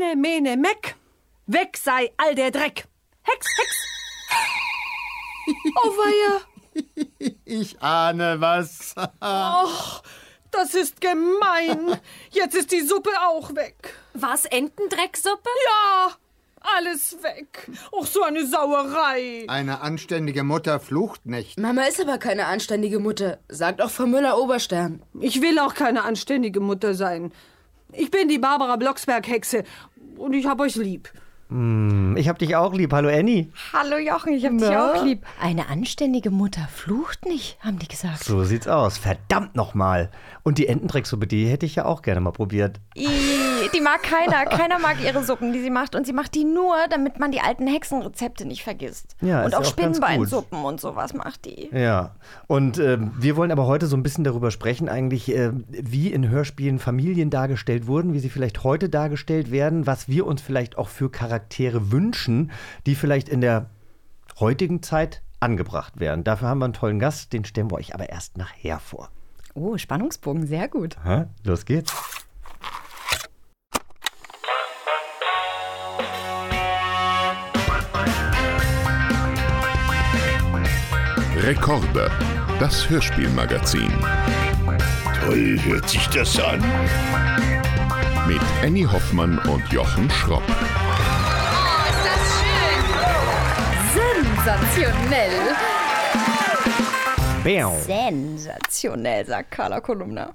Ene, mene, meck. Weg sei all der Dreck. Hex, Hex. Oh, weia. Ich ahne was. Och, das ist gemein. Jetzt ist die Suppe auch weg. Was, Entendrecksuppe? Ja, alles weg. Och, so eine Sauerei. Eine anständige Mutter flucht nicht. Mama ist aber keine anständige Mutter, sagt auch Frau Müller-Oberstern. Ich will auch keine anständige Mutter sein. Ich bin die Barbara Blocksberg-Hexe und ich hab euch lieb. Ich hab dich auch lieb. Hallo Annie. Hallo Jochen, ich hab dich auch lieb. Eine anständige Mutter flucht nicht, haben die gesagt. So sieht's aus. Verdammt nochmal. Und die Entendrecksuppe, die hätte ich ja auch gerne mal probiert. Ih, die mag keiner. Keiner mag ihre Suppen, die sie macht. Und sie macht die nur, damit man die alten Hexenrezepte nicht vergisst. Ja, und ist auch auch Spinnbeinsuppen und sowas macht die. Ja, und ähm, wir wollen aber heute so ein bisschen darüber sprechen, eigentlich, äh, wie in Hörspielen Familien dargestellt wurden, wie sie vielleicht heute dargestellt werden, was wir uns vielleicht auch für Charaktere wünschen, die vielleicht in der heutigen Zeit angebracht werden. Dafür haben wir einen tollen Gast, den stellen wir euch aber erst nachher vor. Oh, Spannungsbogen, sehr gut. Hä? Los geht's. Rekorde, das Hörspielmagazin. Toll hört sich das an. Mit Annie Hoffmann und Jochen Schropp. Sensationell. Bäu. Sensationell, sagt Carla Kolumna.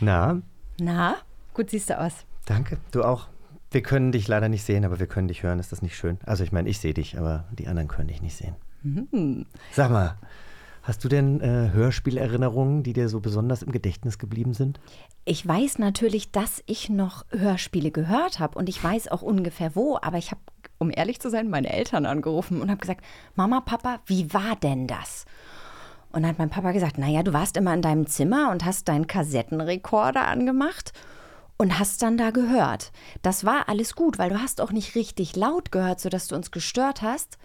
Na, Na, gut siehst du aus. danke. Du auch. Wir können dich leider nicht sehen, aber wir können dich hören. Ist das nicht schön? Also ich meine, ich sehe dich, aber die anderen können dich nicht sehen. Sag mal, hast du denn äh, Hörspielerinnerungen, die dir so besonders im Gedächtnis geblieben sind? Ich weiß natürlich, dass ich noch Hörspiele gehört habe und ich weiß auch ungefähr wo, aber ich habe, um ehrlich zu sein, meine Eltern angerufen und habe gesagt, Mama, Papa, wie war denn das? Und dann hat mein Papa gesagt, naja, du warst immer in deinem Zimmer und hast deinen Kassettenrekorder angemacht und hast dann da gehört. Das war alles gut, weil du hast auch nicht richtig laut gehört, sodass du uns gestört hast.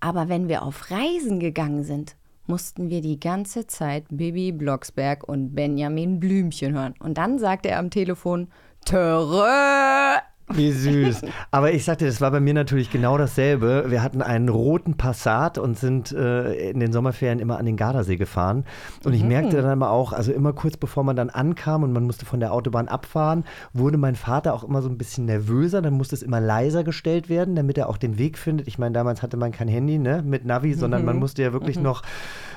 Aber wenn wir auf Reisen gegangen sind, mussten wir die ganze Zeit Bibi Blocksberg und Benjamin Blümchen hören. Und dann sagte er am Telefon, Töre. Wie süß. Aber ich sagte, das war bei mir natürlich genau dasselbe. Wir hatten einen roten Passat und sind äh, in den Sommerferien immer an den Gardasee gefahren. Und ich merkte dann aber auch, also immer kurz bevor man dann ankam und man musste von der Autobahn abfahren, wurde mein Vater auch immer so ein bisschen nervöser. Dann musste es immer leiser gestellt werden, damit er auch den Weg findet. Ich meine, damals hatte man kein Handy ne, mit Navi, sondern man musste ja wirklich noch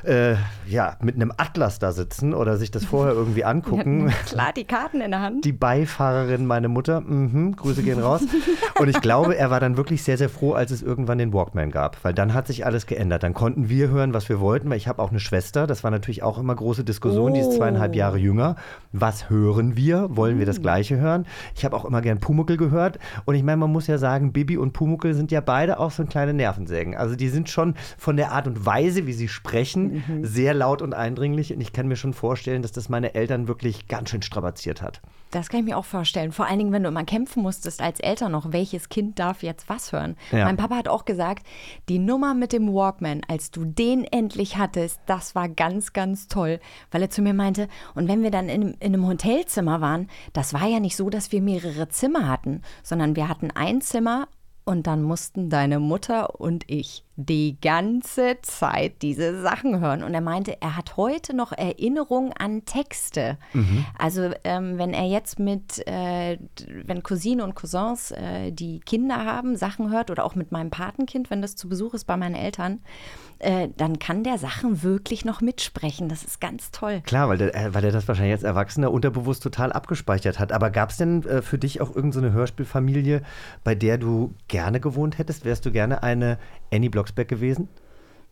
äh, ja, mit einem Atlas da sitzen oder sich das vorher irgendwie angucken. Klar, die Karten in der Hand. Die Beifahrerin, meine Mutter, mhm, Grüße gehen raus. Und ich glaube, er war dann wirklich sehr, sehr froh, als es irgendwann den Walkman gab, weil dann hat sich alles geändert. Dann konnten wir hören, was wir wollten, weil ich habe auch eine Schwester, das war natürlich auch immer große Diskussion, die ist zweieinhalb Jahre jünger. Was hören wir? Wollen wir das Gleiche hören? Ich habe auch immer gern Pumuckel gehört und ich meine, man muss ja sagen, Bibi und Pumuckel sind ja beide auch so kleine Nervensägen. Also die sind schon von der Art und Weise, wie sie sprechen, sehr laut und eindringlich und ich kann mir schon vorstellen, dass das meine Eltern wirklich ganz schön strapaziert hat. Das kann ich mir auch vorstellen. Vor allen Dingen, wenn du immer kämpfen musstest als Eltern noch, welches Kind darf jetzt was hören. Ja. Mein Papa hat auch gesagt, die Nummer mit dem Walkman, als du den endlich hattest, das war ganz, ganz toll. Weil er zu mir meinte, und wenn wir dann in, in einem Hotelzimmer waren, das war ja nicht so, dass wir mehrere Zimmer hatten, sondern wir hatten ein Zimmer und dann mussten deine Mutter und ich die ganze Zeit diese Sachen hören. Und er meinte, er hat heute noch Erinnerungen an Texte. Also ähm, wenn er jetzt mit, äh, wenn Cousinen und Cousins, äh, die Kinder haben, Sachen hört oder auch mit meinem Patenkind, wenn das zu Besuch ist bei meinen Eltern, äh, dann kann der Sachen wirklich noch mitsprechen. Das ist ganz toll. Klar, weil der, äh, weil der das wahrscheinlich als Erwachsener unterbewusst total abgespeichert hat. Aber gab es denn äh, für dich auch irgendeine so eine Hörspielfamilie, bei der du gerne gewohnt hättest? Wärst du gerne eine Annie Blocksberg gewesen?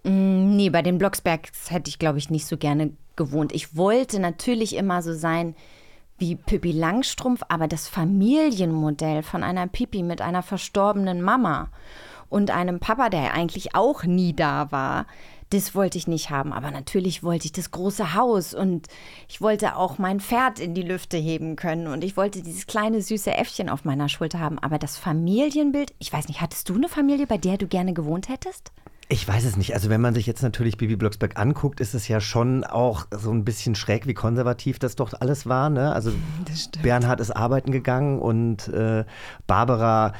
Nee, bei den Blocksbergs hätte ich, glaube ich, nicht so gerne gewohnt. Ich wollte natürlich immer so sein wie Pippi Langstrumpf, aber das Familienmodell von einer Pippi mit einer verstorbenen Mama und einem Papa, der eigentlich auch nie da war, das wollte ich nicht haben. Aber natürlich wollte ich das große Haus und ich wollte auch mein Pferd in die Lüfte heben können und ich wollte dieses kleine süße Äffchen auf meiner Schulter haben. Aber das Familienbild, ich weiß nicht, hattest du eine Familie, bei der du gerne gewohnt hättest? Ich weiß es nicht. Also wenn man sich jetzt natürlich Bibi Blocksberg anguckt, ist es ja schon auch so ein bisschen schräg, wie konservativ das doch alles war. Ne? Also Bernhard ist arbeiten gegangen und äh, Barbara,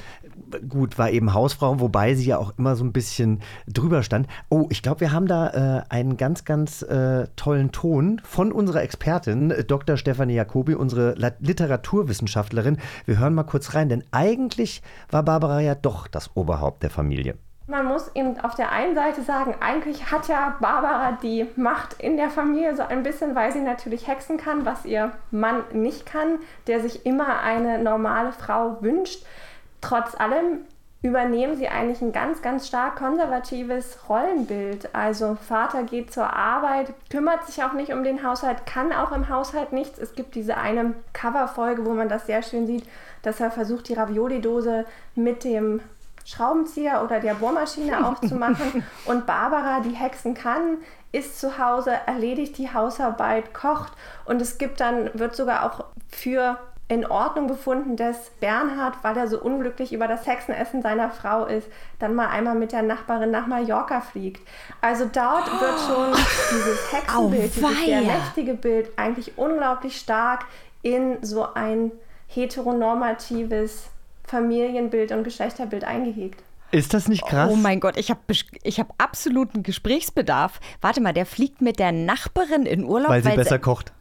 gut, war eben Hausfrau, wobei sie ja auch immer so ein bisschen drüber stand. Oh, ich glaube, wir haben da äh, einen ganz, ganz äh, tollen Ton von unserer Expertin, äh, Dr. Stefanie Jacobi, unsere Literaturwissenschaftlerin. Wir hören mal kurz rein, denn eigentlich war Barbara ja doch das Oberhaupt der Familie. Man muss eben auf der einen Seite sagen, eigentlich hat ja Barbara die Macht in der Familie so ein bisschen, weil sie natürlich hexen kann, was ihr Mann nicht kann, der sich immer eine normale Frau wünscht. Trotz allem übernehmen sie eigentlich ein ganz, ganz stark konservatives Rollenbild. Also Vater geht zur Arbeit, kümmert sich auch nicht um den Haushalt, kann auch im Haushalt nichts. Es gibt diese eine Coverfolge, wo man das sehr schön sieht, dass er versucht, die Ravioli-Dose mit dem Schraubenzieher oder der Bohrmaschine aufzumachen. Und Barbara, die Hexen kann, ist zu Hause, erledigt die Hausarbeit, kocht. Und es gibt dann, wird sogar auch für in Ordnung befunden, dass Bernhard, weil er so unglücklich über das Hexenessen seiner Frau ist, dann mal einmal mit der Nachbarin nach Mallorca fliegt. Also dort wird schon dieses Hexenbild, dieses sehr mächtige Bild eigentlich unglaublich stark in so ein heteronormatives Familienbild und Geschlechterbild eingehegt. Ist das nicht krass? Oh mein Gott, ich habe ich hab absoluten Gesprächsbedarf. Warte mal, der fliegt mit der Nachbarin in Urlaub. Weil sie besser kocht.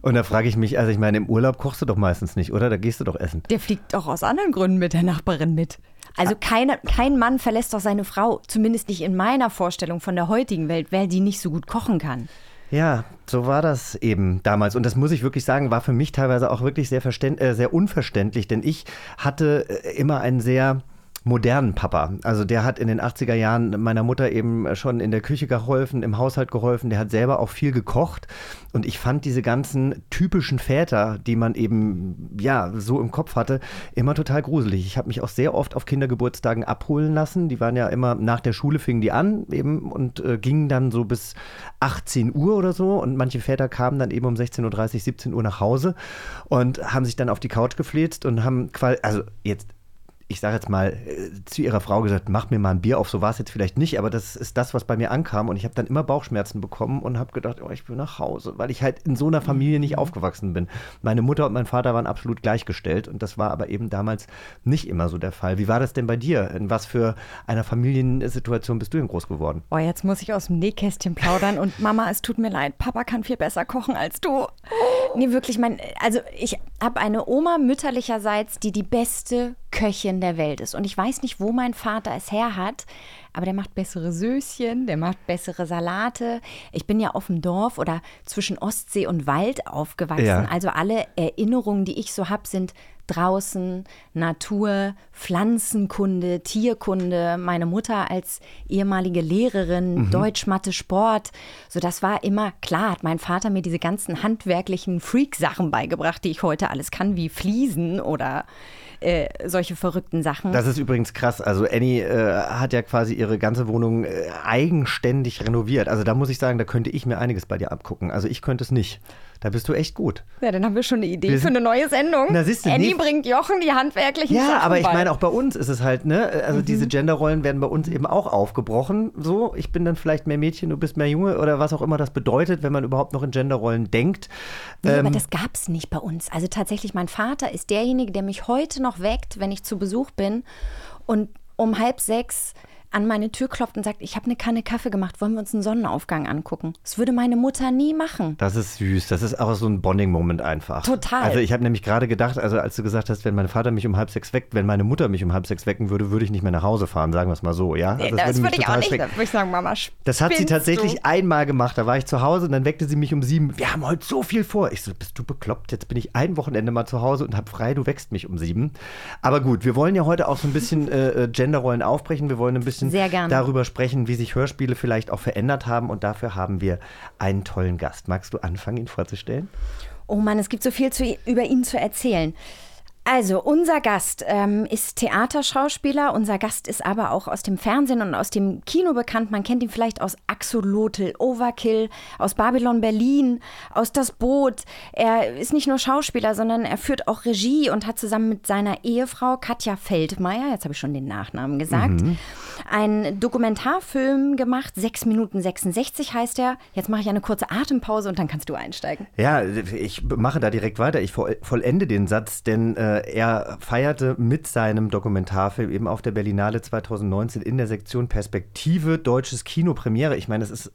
Und da frage ich mich, also ich meine, im Urlaub kochst du doch meistens nicht, oder? Da gehst du doch essen. Der fliegt doch aus anderen Gründen mit der Nachbarin mit. Also keine, kein Mann verlässt doch seine Frau, zumindest nicht in meiner Vorstellung von der heutigen Welt, weil die nicht so gut kochen kann. Ja, so war das eben damals. Und das muss ich wirklich sagen, war für mich teilweise auch wirklich sehr, äh, sehr unverständlich, denn ich hatte äh, immer einen sehr modernen Papa. Also der hat in den 80er Jahren meiner Mutter eben schon in der Küche geholfen, im Haushalt geholfen, der hat selber auch viel gekocht und ich fand diese ganzen typischen Väter, die man eben ja so im Kopf hatte, immer total gruselig. Ich habe mich auch sehr oft auf Kindergeburtstagen abholen lassen. Die waren ja immer nach der Schule fingen die an eben und äh, gingen dann so bis 18 Uhr oder so und manche Väter kamen dann eben um 16.30 Uhr, 17 Uhr nach Hause und haben sich dann auf die Couch gefläzt und haben quasi, also jetzt ich sage jetzt mal, äh, zu ihrer Frau gesagt, mach mir mal ein Bier auf. So war es jetzt vielleicht nicht, aber das ist das, was bei mir ankam. Und ich habe dann immer Bauchschmerzen bekommen und habe gedacht, oh, ich will nach Hause, weil ich halt in so einer Familie nicht aufgewachsen bin. Meine Mutter und mein Vater waren absolut gleichgestellt und das war aber eben damals nicht immer so der Fall. Wie war das denn bei dir? In was für einer Familiensituation bist du denn groß geworden? Oh, jetzt muss ich aus dem Nähkästchen plaudern und Mama, es tut mir leid, Papa kann viel besser kochen als du. Nee, wirklich, mein, also ich habe eine Oma mütterlicherseits, die die beste Köchin der Welt ist. Und ich weiß nicht, wo mein Vater es her hat, aber der macht bessere Söschen, der macht bessere Salate. Ich bin ja auf dem Dorf oder zwischen Ostsee und Wald aufgewachsen. Ja. Also alle Erinnerungen, die ich so habe, sind draußen, Natur, Pflanzenkunde, Tierkunde, meine Mutter als ehemalige Lehrerin, mhm. Deutsch, Mathe, Sport. So, das war immer klar, hat mein Vater mir diese ganzen handwerklichen Freak-Sachen beigebracht, die ich heute alles kann, wie Fliesen oder äh, solche verrückten Sachen. Das ist übrigens krass. Also Annie äh, hat ja quasi ihre ganze Wohnung äh, eigenständig renoviert. Also da muss ich sagen, da könnte ich mir einiges bei dir abgucken. Also ich könnte es nicht. Da bist du echt gut. Ja, dann haben wir schon eine Idee wir für eine neue Sendung. Na, siehst du, Annie nee. bringt Jochen die handwerklichen ja, Sachen Ja, aber ich meine, auch bei uns ist es halt, ne? Also mhm. diese Genderrollen werden bei uns eben auch aufgebrochen. So, ich bin dann vielleicht mehr Mädchen, du bist mehr Junge oder was auch immer das bedeutet, wenn man überhaupt noch in Genderrollen denkt. Nee, ähm, aber das gab es nicht bei uns. Also tatsächlich, mein Vater ist derjenige, der mich heute noch weckt, wenn ich zu Besuch bin. Und um halb sechs an meine Tür klopft und sagt, ich habe eine Kanne Kaffee gemacht, wollen wir uns einen Sonnenaufgang angucken? Das würde meine Mutter nie machen. Das ist süß, das ist auch so ein Bonding-Moment einfach. Total. Also ich habe nämlich gerade gedacht, also als du gesagt hast, wenn mein Vater mich um halb sechs weckt, wenn meine Mutter mich um halb sechs wecken würde, würde ich nicht mehr nach Hause fahren, sagen wir es mal so, ja? Also das, das würde, würde ich auch nicht, da würde ich sagen, Mama, Das hat sie tatsächlich du? einmal gemacht, da war ich zu Hause und dann weckte sie mich um sieben, wir haben heute so viel vor. Ich so, bist du bekloppt? Jetzt bin ich ein Wochenende mal zu Hause und habe frei, du wächst mich um sieben. Aber gut, wir wollen ja heute auch so ein bisschen äh, äh Genderrollen aufbrechen, wir wollen ein bisschen darüber darüber sprechen, wie sich Hörspiele vielleicht auch verändert haben. Und dafür haben wir einen tollen Gast. Magst du anfangen, ihn vorzustellen? Oh Mann, es gibt so viel zu, über ihn zu erzählen. Also, unser Gast ähm, ist Theaterschauspieler. Unser Gast ist aber auch aus dem Fernsehen und aus dem Kino bekannt. Man kennt ihn vielleicht aus Axolotl, Overkill, aus Babylon Berlin, aus Das Boot. Er ist nicht nur Schauspieler, sondern er führt auch Regie und hat zusammen mit seiner Ehefrau Katja Feldmeier, jetzt habe ich schon den Nachnamen gesagt, Mhm. einen Dokumentarfilm gemacht. 6 Minuten 66 heißt er. Jetzt mache ich eine kurze Atempause und dann kannst du einsteigen. Ja, ich mache da direkt weiter. Ich voll- vollende den Satz, denn äh, er feierte mit seinem Dokumentarfilm eben auf der Berlinale 2019 in der Sektion Perspektive Deutsches Kino Premiere. Ich meine, es ist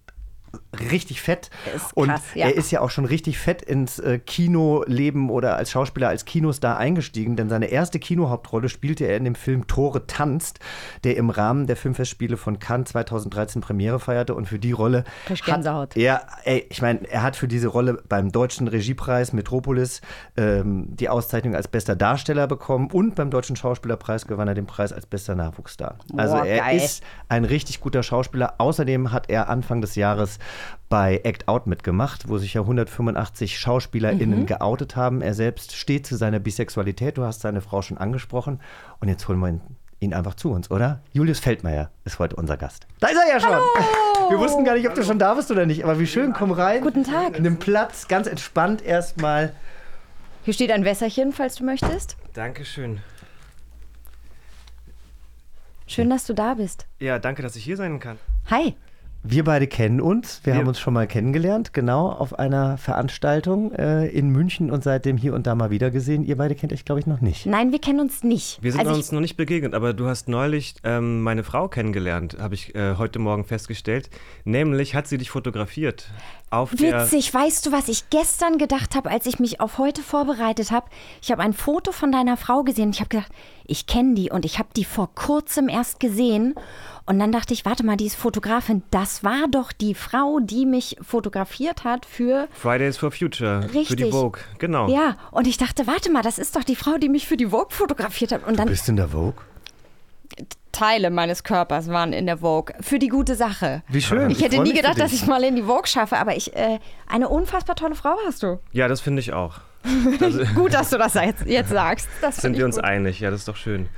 richtig fett. Ist und krass, ja. er ist ja auch schon richtig fett ins äh, Kinoleben oder als Schauspieler, als Kinostar eingestiegen, denn seine erste Kinohauptrolle spielte er in dem Film Tore tanzt, der im Rahmen der Filmfestspiele von Cannes 2013 Premiere feierte und für die Rolle hat er, ey, ich meine, er hat für diese Rolle beim Deutschen Regiepreis Metropolis ähm, die Auszeichnung als bester Darsteller bekommen und beim Deutschen Schauspielerpreis gewann er den Preis als bester Nachwuchsstar. Also Boah, er geil. ist ein richtig guter Schauspieler. Außerdem hat er Anfang des Jahres bei Act Out mitgemacht, wo sich ja 185 SchauspielerInnen Mhm. geoutet haben. Er selbst steht zu seiner Bisexualität. Du hast seine Frau schon angesprochen. Und jetzt holen wir ihn, ihn einfach zu uns, oder? Julius Feldmeier ist heute unser Gast. Da ist er ja schon. Wir wussten gar nicht, ob du schon da bist oder nicht, aber wie schön, komm rein. Guten Tag. Nimm Platz, ganz entspannt erstmal. Hier steht ein Wässerchen, falls du möchtest. Dankeschön. Schön, dass du da bist. Ja, danke, dass ich hier sein kann. Hi. Wir beide kennen uns. Wir Ja. haben uns schon mal kennengelernt, genau auf einer Veranstaltung äh, in München und seitdem hier und da mal wieder gesehen. Ihr beide kennt euch, glaube ich, noch nicht. Nein, wir kennen uns nicht. Wir sind also uns noch nicht begegnet, aber du hast neulich ähm, meine Frau kennengelernt, habe ich äh, heute Morgen festgestellt. Nämlich hat sie dich fotografiert. Auf der, witzig, weißt du, was ich gestern gedacht habe, als ich mich auf heute vorbereitet habe? Ich habe ein Foto von deiner Frau gesehen. Ich habe gedacht, ich kenne die und ich habe die vor kurzem erst gesehen. Und dann dachte ich, warte mal, die ist Fotografin. Das war doch die Frau, die mich fotografiert hat für. Fridays for Future, für Richtig. die Vogue. Genau. Ja, und ich dachte, warte mal, das ist doch die Frau, die mich für die Vogue fotografiert hat. Und dann Bist in der Vogue? Teile meines Körpers waren in der Vogue. Für die gute Sache. Wie schön. Ich hätte freu nie gedacht, dass ich mal in die Vogue schaffe, aber ich, äh, eine unfassbar tolle Frau hast du. Ja, das finde ich auch. Gut, dass du das jetzt, jetzt sagst. Das Sind wir ich uns gut. einig? Ja, das ist doch schön.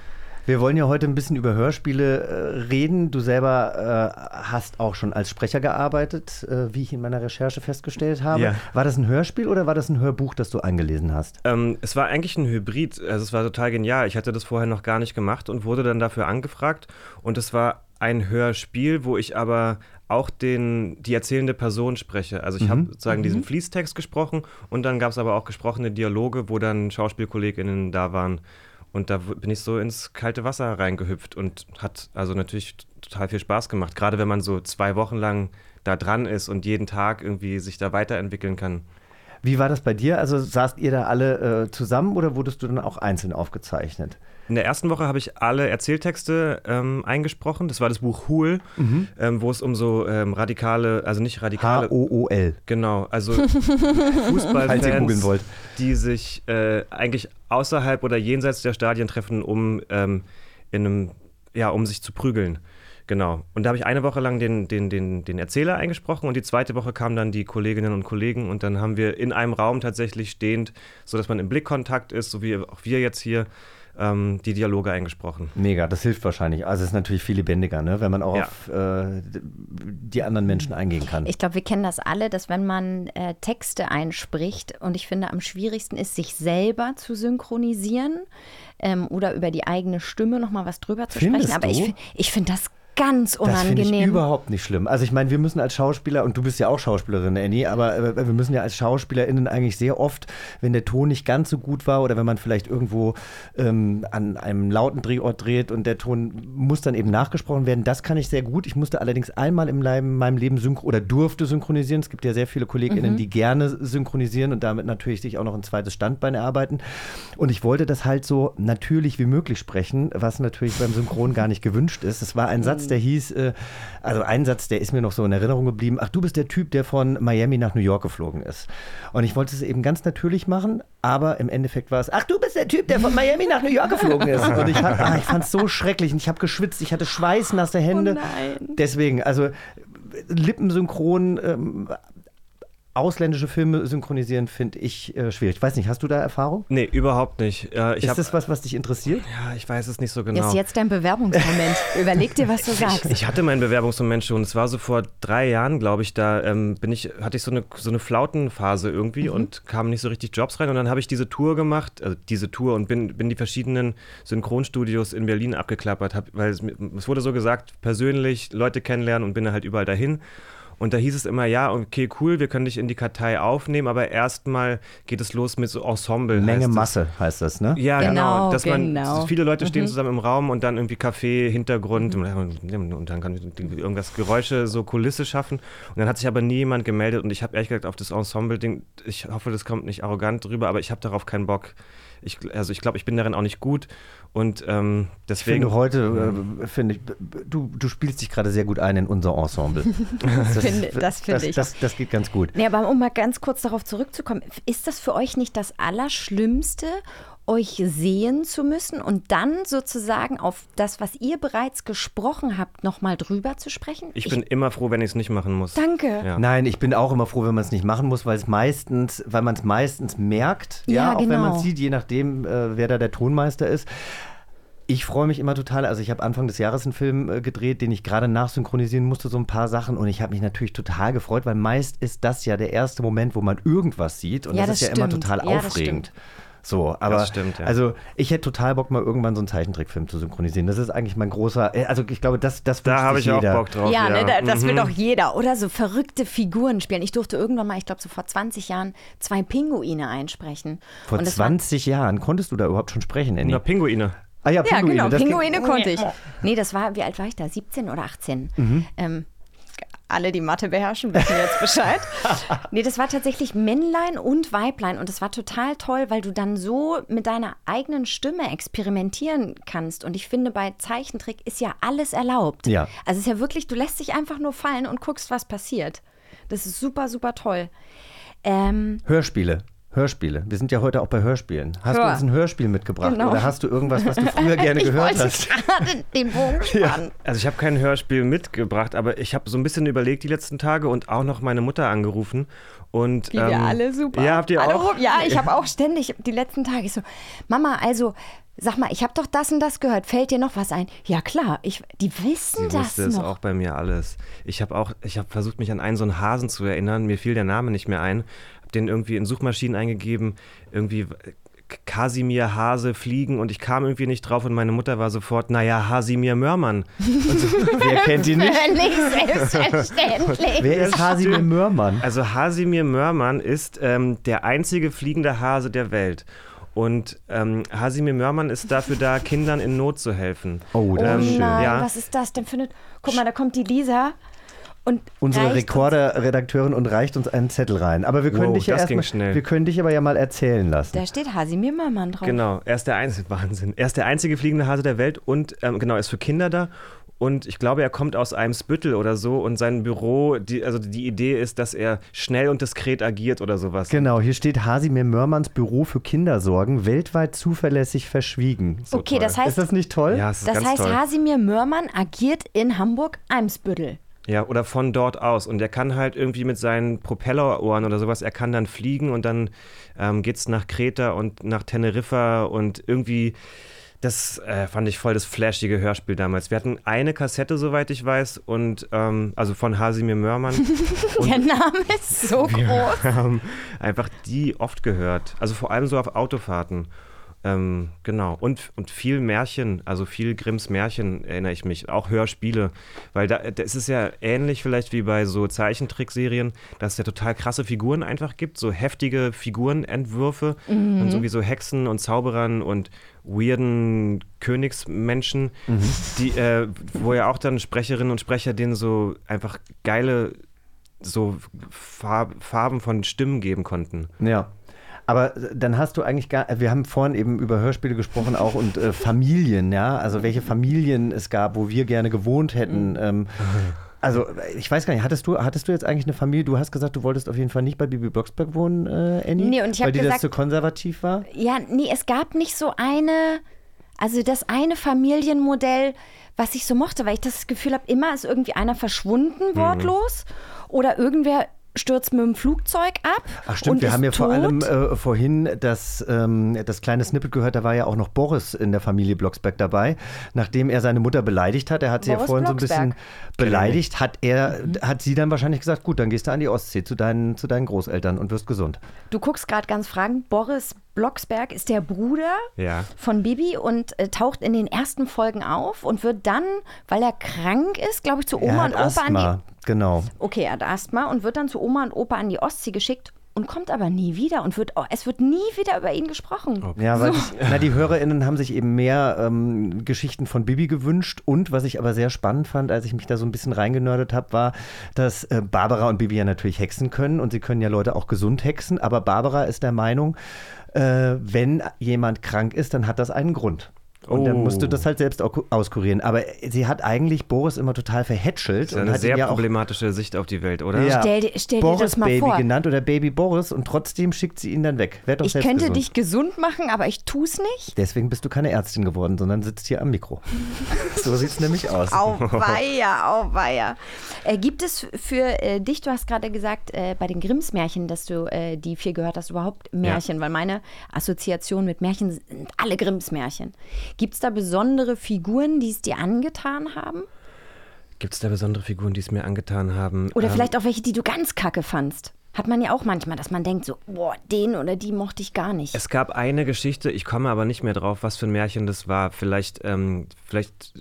Wir wollen ja heute ein bisschen über Hörspiele äh, reden. Du selber äh, hast auch schon als Sprecher gearbeitet, äh, wie ich in meiner Recherche festgestellt habe. Ja. War das ein Hörspiel oder war das ein Hörbuch, das du eingelesen hast? Ähm, es war eigentlich ein Hybrid. Also es war total genial. Ich hatte das vorher noch gar nicht gemacht und wurde dann dafür angefragt. Und es war ein Hörspiel, wo ich aber auch den, die erzählende Person spreche. Also ich habe sozusagen diesen Fließtext gesprochen und dann gab es aber auch gesprochene Dialoge, wo dann SchauspielkollegInnen da waren. Und da bin ich so ins kalte Wasser reingehüpft und hat also natürlich total viel Spaß gemacht. Gerade wenn man so zwei Wochen lang da dran ist und jeden Tag irgendwie sich da weiterentwickeln kann. Wie war das bei dir? Also saßt ihr da alle äh, zusammen oder wurdest du dann auch einzeln aufgezeichnet? In der ersten Woche habe ich alle Erzähltexte ähm, eingesprochen. Das war das Buch Hool, ähm, wo es um so ähm, radikale, also nicht radikale. H-O-O-L. Genau, also Fußballfans, die sich äh, eigentlich außerhalb oder jenseits der Stadien treffen, um ähm, in einem, ja, um sich zu prügeln. Genau. Und da habe ich eine Woche lang den, den, den, den Erzähler eingesprochen und die zweite Woche kamen dann die Kolleginnen und Kollegen und dann haben wir in einem Raum tatsächlich stehend, sodass man im Blickkontakt ist, so wie auch wir jetzt hier, ähm, die Dialoge eingesprochen. Mega, das hilft wahrscheinlich. Also es ist natürlich viel lebendiger, ne? wenn man auch Ja. auf äh, die anderen Menschen eingehen kann. Ich glaube, wir kennen das alle, dass wenn man äh, Texte einspricht und ich finde, am schwierigsten ist, sich selber zu synchronisieren ähm, oder über die eigene Stimme nochmal was drüber zu Findest sprechen. Aber du? ich, ich finde das ganz Das finde ich unangenehm. überhaupt nicht schlimm. Also ich meine, wir müssen als Schauspieler, und du bist ja auch Schauspielerin, Annie, aber äh, wir müssen ja als SchauspielerInnen eigentlich sehr oft, wenn der Ton nicht ganz so gut war oder wenn man vielleicht irgendwo ähm, an einem lauten Drehort dreht und der Ton muss dann eben nachgesprochen werden, das kann ich sehr gut. Ich musste allerdings einmal in meinem Leben synchro oder durfte synchronisieren. Es gibt ja sehr viele KollegInnen, Mhm. die gerne synchronisieren und damit natürlich sich auch noch ein zweites Standbein erarbeiten. Und ich wollte das halt so natürlich wie möglich sprechen, was natürlich beim Synchron gar nicht gewünscht ist. Es war ein Satz, der hieß, äh, also ein Satz, der ist mir noch so in Erinnerung geblieben. Ach, du bist der Typ, der von Miami nach New York geflogen ist. Und ich wollte es eben ganz natürlich machen, aber im Endeffekt war es, ach, du bist der Typ, der von Miami nach New York geflogen ist. Und ich, hab- ah, ich fand es so schrecklich und ich habe geschwitzt, ich hatte schweißnasse Hände. Oh nein. Deswegen, also lippensynchron ähm, ausländische Filme synchronisieren finde ich äh, schwierig. Ich weiß nicht, hast du da Erfahrung? Nee, überhaupt nicht. Äh, ich Ist hab, das was, was dich interessiert? Ja, ich weiß es nicht so genau. Ist jetzt dein Bewerbungsmoment. Überleg dir, was du sagst. Ich hatte meinen Bewerbungsmoment schon. Es war so vor drei Jahren, glaube ich, da ähm, bin ich, hatte ich so eine, so eine Flautenphase irgendwie und kamen nicht so richtig Jobs rein. Und dann habe ich diese Tour gemacht, also diese Tour und bin, bin die verschiedenen Synchronstudios in Berlin abgeklappert, hab, weil es, es wurde so gesagt, persönlich Leute kennenlernen und bin dann halt überall dahin. Und da hieß es immer, ja, okay, cool, wir können dich in die Kartei aufnehmen, aber erstmal geht es los mit so Ensemble. Menge heißt. Masse heißt das, ne? Ja, genau. Genau, Dass man, genau. viele Leute stehen zusammen im Raum und dann irgendwie Kaffee, Hintergrund und dann kann irgendwas Geräusche, so Kulisse schaffen. Und dann hat sich aber nie jemand gemeldet und ich habe ehrlich gesagt auf das Ensemble-Ding, ich hoffe, das kommt nicht arrogant drüber, aber ich habe darauf keinen Bock. Ich, also ich glaube, ich bin darin auch nicht gut und ähm, Ich deswegen. finde heute, äh, finde ich, du, du spielst dich gerade sehr gut ein in unser Ensemble. Das, finde- das finde das, ich Das, das geht ganz gut. Nee, aber um mal ganz kurz darauf zurückzukommen, ist das für euch nicht das Allerschlimmste, euch sehen zu müssen und dann sozusagen auf das, was ihr bereits gesprochen habt, nochmal drüber zu sprechen? ich bin immer froh, wenn ich es nicht machen muss. Danke. Ja. Nein, ich bin auch immer froh, wenn man es nicht machen muss, weil es meistens, weil man es meistens merkt, ja, Ja, auch wenn man genau. sieht, je nachdem, äh, wer da der Tonmeister ist. Ich freue mich immer total. Also ich habe Anfang des Jahres einen Film äh, gedreht, den ich gerade nachsynchronisieren musste, so ein paar Sachen. Und ich habe mich natürlich total gefreut, weil meist ist das ja der erste Moment, wo man irgendwas sieht. Und Ja, das, das ist ja immer stimmt. total Ja, das aufregend. So, aber Das stimmt, ja. also ich hätte total Bock, mal irgendwann so einen Zeichentrickfilm zu synchronisieren. Das ist eigentlich mein großer, äh, also ich glaube, das, das Da wünscht habe sich ich auch jeder. Bock drauf. Ja, ne, da- das will Mhm. doch jeder. Oder so verrückte Figuren spielen. Ich durfte irgendwann mal, ich glaube so vor 20 Jahren, zwei Pinguine einsprechen. Vor Und das war- 20 Jahren konntest du da überhaupt schon sprechen, Annie? Na, Pinguine. Ah ja, Ja, Pinguine. genau, das geht- Pinguine konnte ich. Nee, das war, wie alt war ich da? 17 oder 18. Mhm. Ähm, alle, die Mathe beherrschen, wissen jetzt Bescheid. nee, das war tatsächlich Männlein und Weiblein und das war total toll, weil du dann so mit deiner eigenen Stimme experimentieren kannst. Und ich finde, bei Zeichentrick ist ja alles erlaubt. Ja. Also es ist ja wirklich, du lässt dich einfach nur fallen und guckst, was passiert. Das ist super, super toll. Ähm, Hörspiele. Hörspiele. Wir sind ja heute auch bei Hörspielen. Hast du Hör. uns ein Hörspiel mitgebracht Genau. oder hast du irgendwas, was du früher gerne ich gehört wollte hast? gerade den Bogen spannen. Also ich habe kein Hörspiel mitgebracht, aber ich habe so ein bisschen überlegt die letzten Tage und auch noch meine Mutter angerufen. Und, Die wir ähm, alle super. Ja, habt ihr alle auch? Ja, ich habe auch ständig die letzten Tage ich so, Mama, also sag mal, ich habe doch das und das gehört. Fällt dir noch was ein? Ja klar, ich, die wissen Sie das wusste es noch. auch bei mir alles. Ich habe auch, ich habe versucht, mich an einen so einen Hasen zu erinnern. Mir fiel der Name nicht mehr ein. Den irgendwie in Suchmaschinen eingegeben. Irgendwie Kasimir Hase fliegen und ich kam irgendwie nicht drauf und meine Mutter war sofort, naja, Hasimir Mörmann. Wer kennt ihn nicht? Völlig selbstverständlich. Wer ist Hasimir Mörmann? Also Hasimir Mörmann ist ähm, der einzige fliegende Hase der Welt. Und ähm, Hasimir Mörmann ist dafür da, Kindern in Not zu helfen. Oh, das Oh ist schön. nein, ja. was ist das denn für eine. Guck mal, da kommt die Lisa und. Unsere Rekorder-Redakteurin und reicht uns einen Zettel rein. Aber wir können Wow, dich ja das schnell. wir können dich aber ja mal erzählen lassen. da steht Hasimir Mörmann drauf. Genau, er ist der einzige, Wahnsinn. Er ist der einzige fliegende Hase der Welt und ähm, genau, er ist für Kinder da. Und ich glaube, er kommt aus einem Spüttel oder so und sein Büro, die, also die Idee ist, dass er schnell und diskret agiert oder sowas. Genau, hier steht Hasimir Mörmanns Büro für Kindersorgen, weltweit zuverlässig verschwiegen. So okay, toll. das heißt, Ist das nicht toll? Ja, es ist das ganz heißt toll. Hasimir Mörmann agiert in Hamburg-Eimsbüttel. Ja, oder von dort aus. Und er kann halt irgendwie mit seinen Propellerohren oder sowas, er kann dann fliegen und dann ähm, geht's nach Kreta und nach Teneriffa und irgendwie, das äh, fand ich voll das flashige Hörspiel damals. Wir hatten eine Kassette, soweit ich weiß, und ähm, also von Hasimir Mörmann. Der Name ist so groß. Wir haben einfach die oft gehört. Also vor allem so auf Autofahrten. Ähm, genau. Und, und viel Märchen, also viel Grimms Märchen erinnere ich mich. Auch Hörspiele. Weil da, das ist ja ähnlich vielleicht wie bei so Zeichentrickserien, dass es ja total krasse Figuren einfach gibt. So heftige Figurenentwürfe. Und so wie so Hexen und Zauberern und weirden Königsmenschen, die, äh, wo ja auch dann Sprecherinnen und Sprecher denen so einfach geile so Farb, Farben von Stimmen geben konnten. Ja. Aber dann hast du eigentlich gar, wir haben vorhin eben über Hörspiele gesprochen auch und äh, Familien, ja, also welche Familien es gab, wo wir gerne gewohnt hätten. Ähm, also ich weiß gar nicht, hattest du, hattest du jetzt eigentlich eine Familie? Du hast gesagt, du wolltest auf jeden Fall nicht bei Bibi Blocksberg wohnen, äh, Annie? Nee, und ich hab Weil die das gesagt- zu konservativ war? Ja, nee, es gab nicht so eine, also das eine Familienmodell, was ich so mochte, weil ich das Gefühl habe, immer ist irgendwie einer verschwunden, wortlos, oder irgendwer stürzt mit dem Flugzeug ab. Ach stimmt, und wir haben ja vor tot. allem äh, vorhin das, ähm, das kleine Snippet gehört, da war ja auch noch Boris in der Familie Blocksberg dabei. Nachdem er seine Mutter beleidigt hat, er hat sie ja Boris vorhin so ein bisschen Blocksberg. beleidigt, hat er, hat sie dann wahrscheinlich gesagt, gut, dann gehst du an die Ostsee zu deinen, zu deinen Großeltern und wirst gesund. Du guckst gerade ganz fragend. Boris Blocksberg ist der Bruder Ja. von Bibi und äh, taucht in den ersten Folgen auf und wird dann, weil er krank ist, glaube ich, zu Oma und Opa an die Asthma, genau. Okay, er hat Asthma und wird dann zu Oma und Opa an die Ostsee geschickt und kommt aber nie wieder und wird, oh, es wird nie wieder über ihn gesprochen. Ja, weil das, na, die HörerInnen haben sich eben mehr ähm, Geschichten von Bibi gewünscht. Und was ich aber sehr spannend fand, als ich mich da so ein bisschen reingenördet habe, war, dass äh, Barbara und Bibi ja natürlich hexen können und sie können ja Leute auch gesund hexen. Aber Barbara ist der Meinung, äh, wenn jemand krank ist, dann hat das einen Grund. Und dann Oh. musst du das halt selbst au- auskurieren. Aber sie hat eigentlich Boris immer total verhätschelt Das ist und eine hat ihn sehr ja problematische Sicht auf die Welt, oder? ja, Stell dir- stell dir Boris das mal Baby vor. genannt oder Baby Boris und trotzdem schickt sie ihn dann weg. Werd doch Ich selbst könnte gesund. dich gesund machen, aber ich tu's nicht. Deswegen bist du keine Ärztin geworden, sondern sitzt hier am Mikro. so sieht's nämlich aus. Auweia, auweia. Äh, gibt es für äh, dich, du hast gerade gesagt, äh, bei den Grimms Märchen, dass du äh, die vier gehört hast, überhaupt Märchen? Weil meine Assoziation mit Märchen sind alle Grimms Märchen. Gibt es da besondere Figuren, die es dir angetan haben? Gibt es da besondere Figuren, die es mir angetan haben? Oder Ähm, vielleicht auch welche, die du ganz kacke fandst? Hat man ja auch manchmal, dass man denkt so, boah, den oder die mochte ich gar nicht. Es gab eine Geschichte, ich komme aber nicht mehr drauf, was für ein Märchen das war. Vielleicht, ähm, vielleicht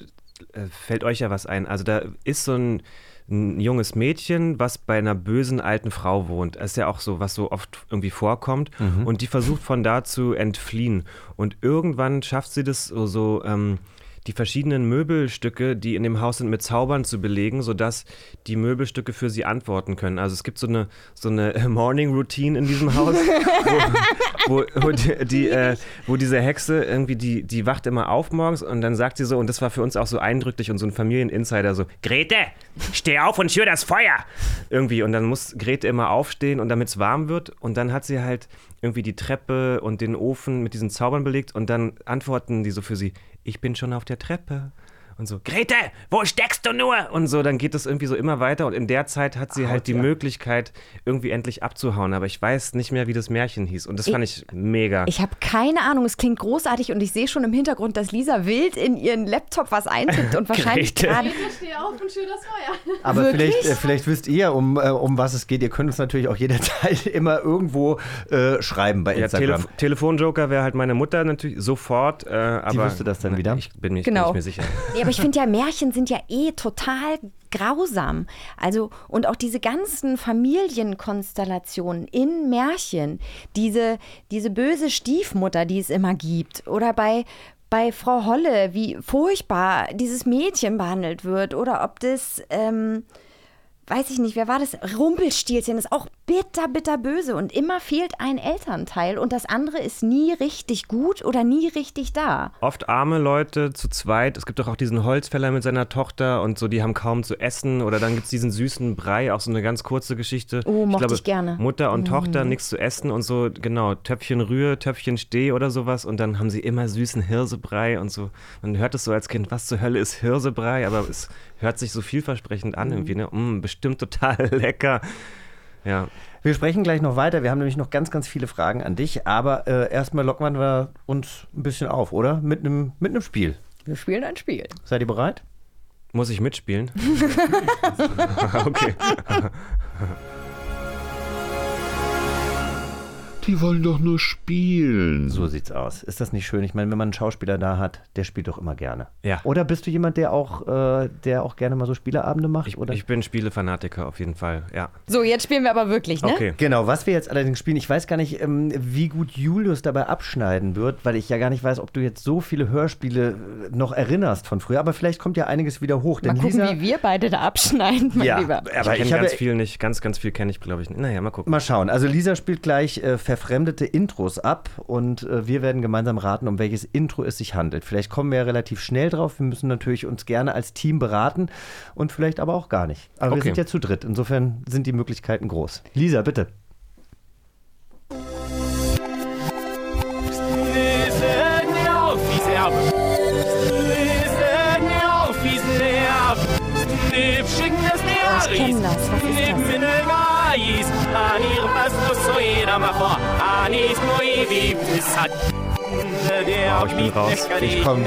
äh, fällt euch ja was ein. Also da ist so ein, ein junges Mädchen, was bei einer bösen alten Frau wohnt. Das ist ja auch so, was so oft irgendwie vorkommt. Und die versucht von da zu entfliehen. Und irgendwann schafft sie das so, so ähm, die verschiedenen Möbelstücke, die in dem Haus sind, mit Zaubern zu belegen, sodass die Möbelstücke für sie antworten können. Also es gibt so eine, so eine Morning Routine in diesem Haus, wo, wo, wo, die, die, äh, wo diese Hexe irgendwie, die, die wacht immer auf morgens und dann sagt sie so, und das war für uns auch so eindrücklich und so ein Familieninsider, so, Grete, steh auf und schür das Feuer! Irgendwie. Und dann muss Grete immer aufstehen und damit es warm wird. Und dann hat sie halt irgendwie die Treppe und den Ofen mit diesen Zaubern belegt und dann antworten die so für sie, ich bin schon auf der Treppe. Und so, Grete, wo steckst du nur? Und so, dann geht es irgendwie so immer weiter. Und in der Zeit hat sie halt die Möglichkeit, irgendwie endlich abzuhauen. Aber ich weiß nicht mehr, wie das Märchen hieß. Und das fand ich mega. Ich habe keine Ahnung, es klingt großartig und ich sehe schon im Hintergrund, dass Lisa wild in ihren Laptop was eintippt und wahrscheinlich gerade. Steh auf und schür das Feuer. Aber Wirklich? vielleicht, äh, vielleicht wisst ihr, um, äh, um was es geht. Ihr könnt uns natürlich auch jederzeit immer irgendwo äh, schreiben bei ja, Instagram. Telef Telefonjoker wäre halt meine Mutter natürlich sofort. Äh, aber wüsste das dann wieder? Ich bin mir, Genau. bin ich mir sicher. Nee, aber ich finde ja, Märchen sind ja eh total grausam. Also, und auch diese ganzen Familienkonstellationen in Märchen, diese, diese böse Stiefmutter, die es immer gibt, oder bei, bei Frau Holle, wie furchtbar dieses Mädchen behandelt wird, oder ob das, ähm, weiß ich nicht, wer war das? Rumpelstilzchen ist auch bitter, bitter böse und immer fehlt ein Elternteil und das andere ist nie richtig gut oder nie richtig da. Oft arme Leute zu zweit. Es gibt doch auch diesen Holzfäller mit seiner Tochter und so, die haben kaum zu essen. Oder dann gibt es diesen süßen Brei, auch so eine ganz kurze Geschichte. Oh, mochte ich gerne. Mutter und Tochter, nichts zu essen und so, genau, Töpfchen Rühe, Töpfchen Steh oder sowas. Und dann haben sie immer süßen Hirsebrei und so. Man hört es so als Kind, was zur Hölle ist Hirsebrei? Aber es hört sich so vielversprechend an irgendwie, ne? Mm, bestimmt total lecker. Ja. Wir sprechen gleich noch weiter. Wir haben nämlich noch ganz, ganz viele Fragen an dich. Aber äh, erstmal locken wir uns ein bisschen auf, oder? Mit einem mit einem Spiel. Wir spielen ein Spiel. Seid ihr bereit? Muss ich mitspielen? okay. Die wollen doch nur spielen. So sieht's aus. Ist das nicht schön? Ich meine, wenn man einen Schauspieler da hat, der spielt doch immer gerne. Ja. Oder bist du jemand, der auch, äh, der auch gerne mal so Spieleabende macht? Ich, oder? ich bin Spielefanatiker auf jeden Fall, ja. So, jetzt spielen wir aber wirklich, ne? Okay. Genau, was wir jetzt allerdings spielen, ich weiß gar nicht, ähm, wie gut Julius dabei abschneiden wird, weil ich ja gar nicht weiß, ob du jetzt so viele Hörspiele äh, noch erinnerst von früher, aber vielleicht kommt ja einiges wieder hoch. Mal Denn gucken, Lisa, wie wir beide da abschneiden, mein ja, Lieber. aber ich ich, kenne ganz viel nicht, ganz, ganz viel kenne ich, glaube ich. nicht. Naja, mal gucken. mal schauen. Also Lisa spielt gleich äh, verfremdete Intros ab und äh, wir werden gemeinsam raten, um welches Intro es sich handelt. Vielleicht kommen wir ja relativ schnell drauf. Wir müssen natürlich uns gerne als Team beraten und vielleicht aber auch gar nicht. Aber wir Okay. sind ja zu dritt. Insofern sind die Möglichkeiten groß. Lisa, bitte. Ich kenne das. Was ist das? Bastus Soira Macho, Anis Moi wie Bissat. Wow, ich bin raus. Ich komm.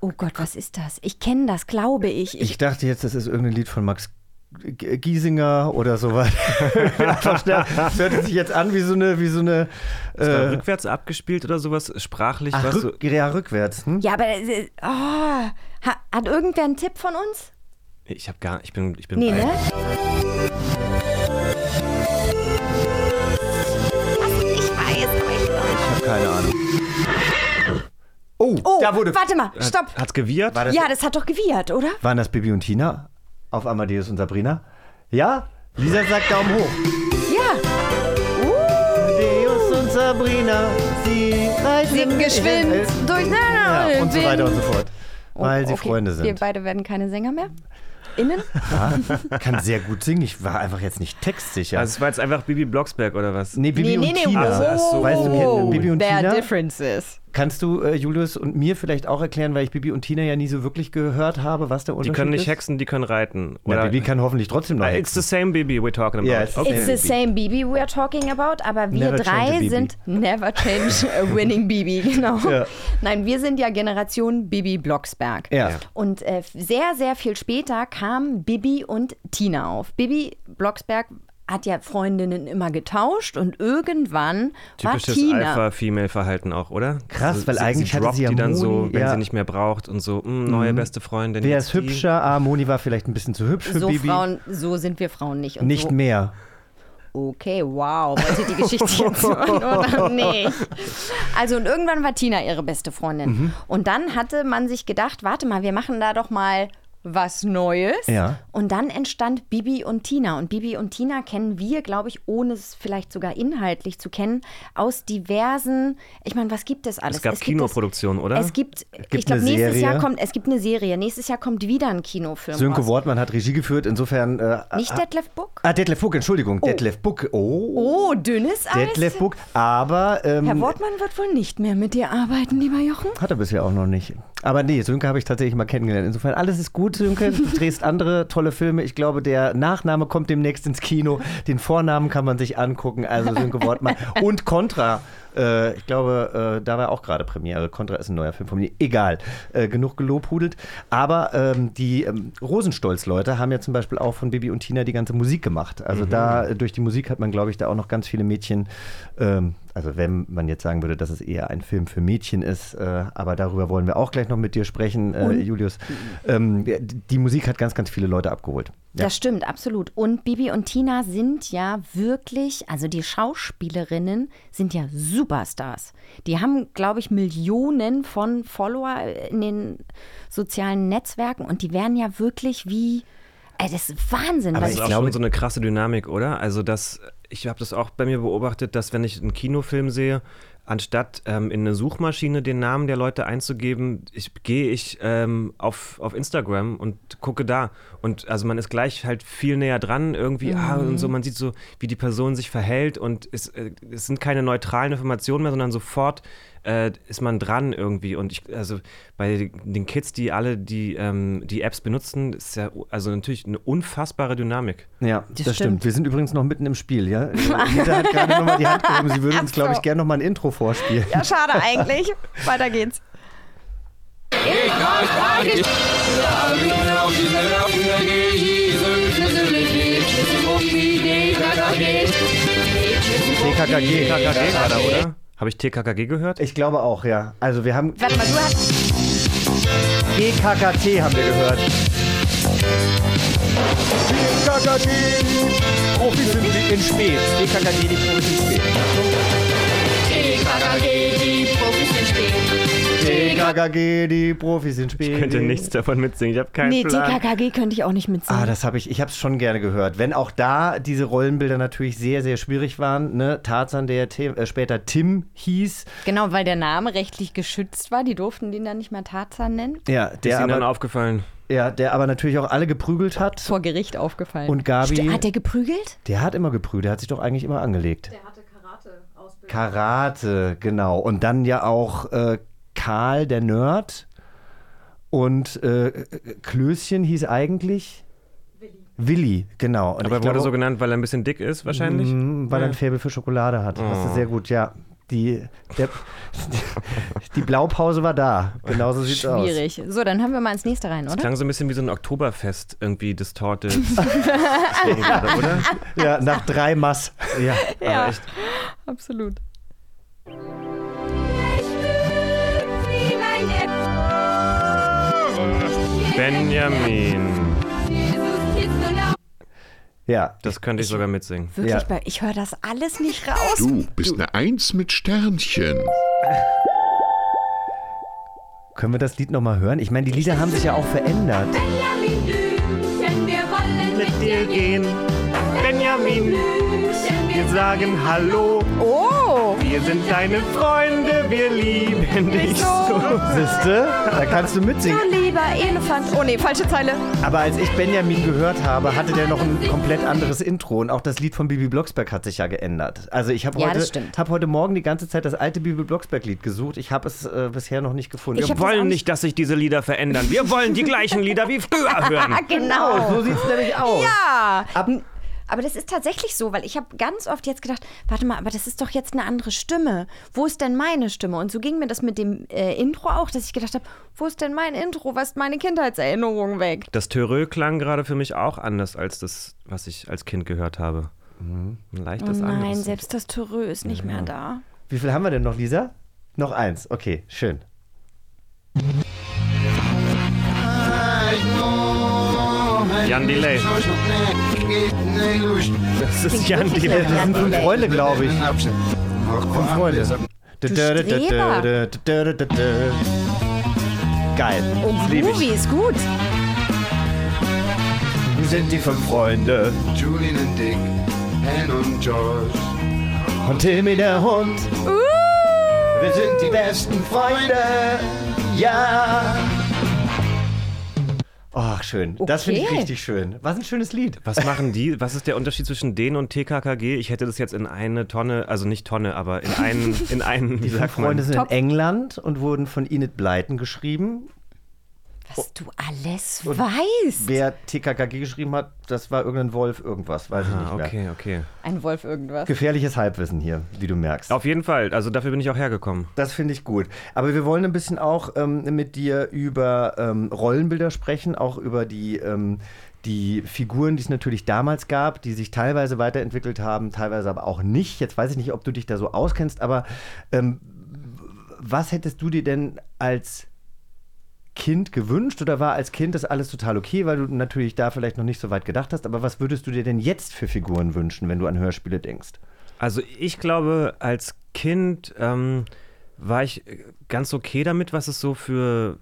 Oh Gott, was ist das? Ich kenne das, glaube ich. Ich dachte jetzt, das ist irgendein Lied von Max Giesinger oder sowas. das hört sich jetzt an wie so eine, wie so eine. Äh, rückwärts abgespielt oder sowas? Sprachlich ach, was so. rück, ja, rückwärts. Hm? ja, aber äh, oh, ha, hat irgendwer einen Tipp von uns? Ich hab gar ich bin ich bin Nee, bei- ne? Keine Ahnung. Oh, Oh, da wurde. warte mal, stopp. Hat, hat's gewiehert? War das, Ja, das hat doch gewiehert, oder? Waren das Bibi und Tina auf Amadeus und Sabrina? Ja? Lisa sagt Daumen hoch. Ja. Amadeus und Sabrina, sie reisen geschwind durch Ja, und so weiter und so fort. Oh, Weil sie okay. Freunde Wir sind. beide werden keine Sänger mehr. Innen? Ja, kann sehr gut singen. Ich war einfach jetzt nicht textsicher. Also es war jetzt einfach Bibi Blocksberg oder was? nee, Bibi nee, nee, und nee. Tina. So. Weißt du, Bibi und There Tina? are differences. Kannst du äh, Julius und mir vielleicht auch erklären, weil ich Bibi und Tina ja nie so wirklich gehört habe, was der Die Unterschied können nicht ist? hexen, die können reiten. Ja, Bibi kann hoffentlich trotzdem noch It's hexen. the same Bibi we're talking about. Ja, it's the okay. It's the same Bibi we're talking about, aber wir Never drei sind never change a winning Bibi, genau. Ja. Nein, wir sind ja Generation Bibi Blocksberg. Ja. Und äh, sehr, sehr viel später kamen Bibi und Tina auf. Bibi Blocksberg hat ja Freundinnen immer getauscht und irgendwann Typisches war Tina. Alpha-Female-Verhalten auch, oder? Krass, weil eigentlich sie hatte sie ja die dann so, Moni, wenn ja. sie nicht mehr braucht und so, mh, neue beste Freundin. Wer ist die. hübscher? Ah, Moni war vielleicht ein bisschen zu hübsch für so Bibi. Frauen, so sind wir Frauen nicht. Und nicht so, mehr. Okay, wow. Wollt ihr die Geschichte jetzt hören oder nicht? Also und irgendwann war Tina ihre beste Freundin. Mhm. Und dann hatte man sich gedacht, warte mal, wir machen da doch mal was Neues. Ja. Und dann entstand Bibi und Tina. Und Bibi und Tina kennen wir, glaube ich, ohne es vielleicht sogar inhaltlich zu kennen, aus diversen, ich meine, was gibt es alles? Es gab Kinoproduktionen, oder? Es gibt, gibt ich glaube, nächstes Serie. Jahr kommt, es gibt eine Serie. Nächstes Jahr kommt wieder ein Kinofilm Sönke raus. Wortmann hat Regie geführt, insofern. Äh, Nicht Detlef Book? Ah, Detlef Buck, Entschuldigung. Detlef Buck. Oh. Oh, dünnes Eis. Detlef Buck. Aber. Ähm, Herr Wortmann wird wohl nicht mehr mit dir arbeiten, lieber Jochen. Hat er bisher auch noch nicht. Aber nee, Sönke habe ich tatsächlich mal kennengelernt. Insofern, alles ist gut, Sönke. Du drehst andere tolle Filme. Ich glaube, der Nachname kommt demnächst ins Kino. Den Vornamen kann man sich angucken. Also Sönke Wortmann. Und Contra. Äh, ich glaube, äh, da war auch gerade Premiere. Contra ist ein neuer Film von mir. Egal. Äh, genug gelobhudelt. Aber ähm, die ähm, Rosenstolz-Leute haben ja zum Beispiel auch von Bibi und Tina die ganze Musik gemacht. Also da, äh, durch die Musik hat man, glaube ich, da auch noch ganz viele Mädchen ähm, also wenn man jetzt sagen würde, dass es eher ein Film für Mädchen ist, äh, aber darüber wollen wir auch gleich noch mit dir sprechen, äh, Julius. Ähm, die, Musik hat ganz, ganz viele Leute abgeholt. Ja. Das stimmt, absolut. Und Bibi und Tina sind ja wirklich, also die Schauspielerinnen sind ja Superstars. Die haben, glaube ich, Millionen von Follower in den sozialen Netzwerken und die werden ja wirklich wie, ey, das ist Wahnsinn. Aber es ist ich auch glaube- schon so eine krasse Dynamik, oder? Also das, ich habe das auch bei mir beobachtet, dass wenn ich einen Kinofilm sehe, anstatt ähm, in eine Suchmaschine den Namen der Leute einzugeben, ich, gehe ich ähm, auf, auf Instagram und gucke da. Und also man ist gleich halt viel näher dran irgendwie, ah, und so, man sieht so, wie die Person sich verhält und es, äh, es sind keine neutralen Informationen mehr, sondern sofort äh, ist man dran irgendwie. Und ich, also bei den Kids, die alle die, ähm, die Apps benutzen, ist ja also natürlich eine unfassbare Dynamik. Ja, das, stimmt. stimmt. Wir sind übrigens noch mitten im Spiel. Ja? Lisa hat gerade nochmal die Hand gehoben. Sie würde uns, glaube ich, gerne nochmal ein Intro vorspielen. ja, schade eigentlich. Weiter geht's. TKKG. TKKG war da, oder? Habe ich TKKG gehört? Ich glaube auch, ja. Also wir haben Warte mal, du hast. TKKT haben wir gehört. TKKG. Profis sind in spät. TKKG, die Profis in spät. TKKG, die Profis in spät. Ich könnte nichts davon mitsingen, ich habe keinen Nee, Plan. TKKG könnte ich auch nicht mitsingen. Ah, das habe ich, ich habe es schon gerne gehört. Wenn auch da diese Rollenbilder natürlich sehr, sehr schwierig waren. Ne? Tarzan, der Tim, äh, später Tim hieß. Genau, weil der Name rechtlich geschützt war. Die durften den dann nicht mehr Tarzan nennen. Ja, Ist der Ihnen dann aufgefallen? ja, der aber natürlich auch alle geprügelt hat. Vor Gericht aufgefallen. Und Gabi, St- Hat der geprügelt? der hat immer geprügelt, der hat sich doch eigentlich immer angelegt. Der hatte Karate-Ausbildung. Karate, genau. Und dann ja auch äh, Karl, der Nerd. Und äh, Klößchen hieß eigentlich Willi. Willi, genau. Und Aber ich wurde glaube, so genannt, weil er ein bisschen dick ist, wahrscheinlich? Mm, weil er ein Ja. Faible für Schokolade hat. Das Oh. ist sehr gut, ja. Die, der, die Blaupause war da. Genauso sieht's aus. Schwierig. So, dann haben wir mal ins nächste rein, Das oder? klang so ein bisschen wie so ein Oktoberfest, irgendwie distorted. gerade, oder? Ja, nach drei Mass. Ja, Ja. aber echt. Absolut. Benjamin. Ja. Das könnte ich sogar mitsingen. Wirklich, Ja. bei, ich höre das alles nicht raus. Du bist eine Eins mit Sternchen. Können wir das Lied nochmal hören? Ich meine, die Lieder haben sich ja auch verändert. Mit dir gehen, Benjamin, wir sagen Hallo. Oh! Wir sind deine Freunde, wir lieben dich so. Siehste? Da kannst du mitsingen. Du lieber Elefant. Oh nee, falsche Zeile. Aber als ich Benjamin gehört habe, hatte der noch ein komplett anderes Intro. Und auch das Lied von Bibi Blocksberg hat sich ja geändert. Also ich habe Ja, heute, hab heute Morgen die ganze Zeit das alte Bibi Blocksberg-Lied gesucht. Ich habe es äh, bisher noch nicht gefunden. Ich Wir wollen nicht- dass sich diese Lieder verändern. Wir wollen die gleichen Lieder wie früher hören. Ah, genau. so sieht es nämlich aus. Ja. Ab- aber das ist tatsächlich so, weil ich habe ganz oft jetzt gedacht, warte mal, aber das ist doch jetzt eine andere Stimme. Wo ist denn meine Stimme? Und so ging mir das mit dem äh, Intro auch, dass ich gedacht habe, wo ist denn mein Intro? Was ist meine Kindheitserinnerung weg? Das Törö klang gerade für mich auch anders als das, was ich als Kind gehört habe. Ein Oh leichtes nein, anderes. selbst das Törö ist nicht mehr da. Wie viel haben wir denn noch, Lisa? Noch eins. Okay, schön. Jan Delay. Das ist Jan Das Delay. sind fünf Freunde, glaube ich. Fünf Freunde. Streber. Geil. Oh, Groovy ist gut. Wir sind die fünf Freunde. Julian und Dick, Hen und George. Und Timmy der Hund. Wir sind die besten Freunde. Ja. Ach, schön. Das finde ich Okay. richtig schön. Was ein schönes Lied. Was machen die? Was ist der Unterschied zwischen denen und TKKG? Ich hätte das jetzt in eine Tonne, also nicht Tonne, aber in einen, in einen, wie Die sagt man? Freunde sind Top. in England und wurden von Enid Blyton geschrieben. Was du alles weißt. Wer TKKG geschrieben hat, das war irgendein Wolf, irgendwas, weiß ich Ah, nicht mehr. okay, okay. Ein Wolf irgendwas. Gefährliches Halbwissen hier, wie du merkst. Auf jeden Fall, also dafür bin ich auch hergekommen. Das finde ich gut. Aber wir wollen ein bisschen auch ähm, mit dir über ähm, Rollenbilder sprechen, auch über die, ähm, die Figuren, die es natürlich damals gab, die sich teilweise weiterentwickelt haben, teilweise aber auch nicht. Jetzt weiß ich nicht, ob du dich da so auskennst, aber ähm, was hättest du dir denn als Kind gewünscht oder war als Kind das alles total okay, weil du natürlich da vielleicht noch nicht so weit gedacht hast, aber was würdest du dir denn jetzt für Figuren wünschen, wenn du an Hörspiele denkst? Also ich glaube, als Kind ähm, war ich ganz okay damit, was es so für,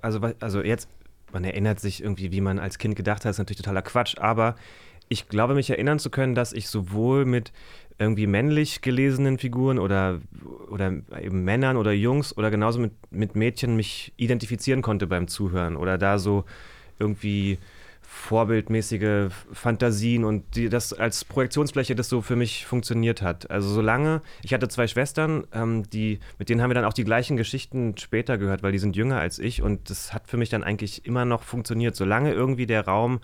also, also jetzt, man erinnert sich irgendwie, wie man als Kind gedacht hat, ist natürlich totaler Quatsch, aber ich glaube, mich erinnern zu können, dass ich sowohl mit irgendwie männlich gelesenen Figuren oder, oder eben Männern oder Jungs oder genauso mit, mit Mädchen mich identifizieren konnte beim Zuhören oder da so irgendwie vorbildmäßige Fantasien und die, das als Projektionsfläche das so für mich funktioniert hat. Also solange, ich hatte zwei Schwestern, ähm, die, mit denen haben wir dann auch die gleichen Geschichten später gehört, weil die sind jünger als ich und das hat für mich dann eigentlich immer noch funktioniert. Solange irgendwie der Raum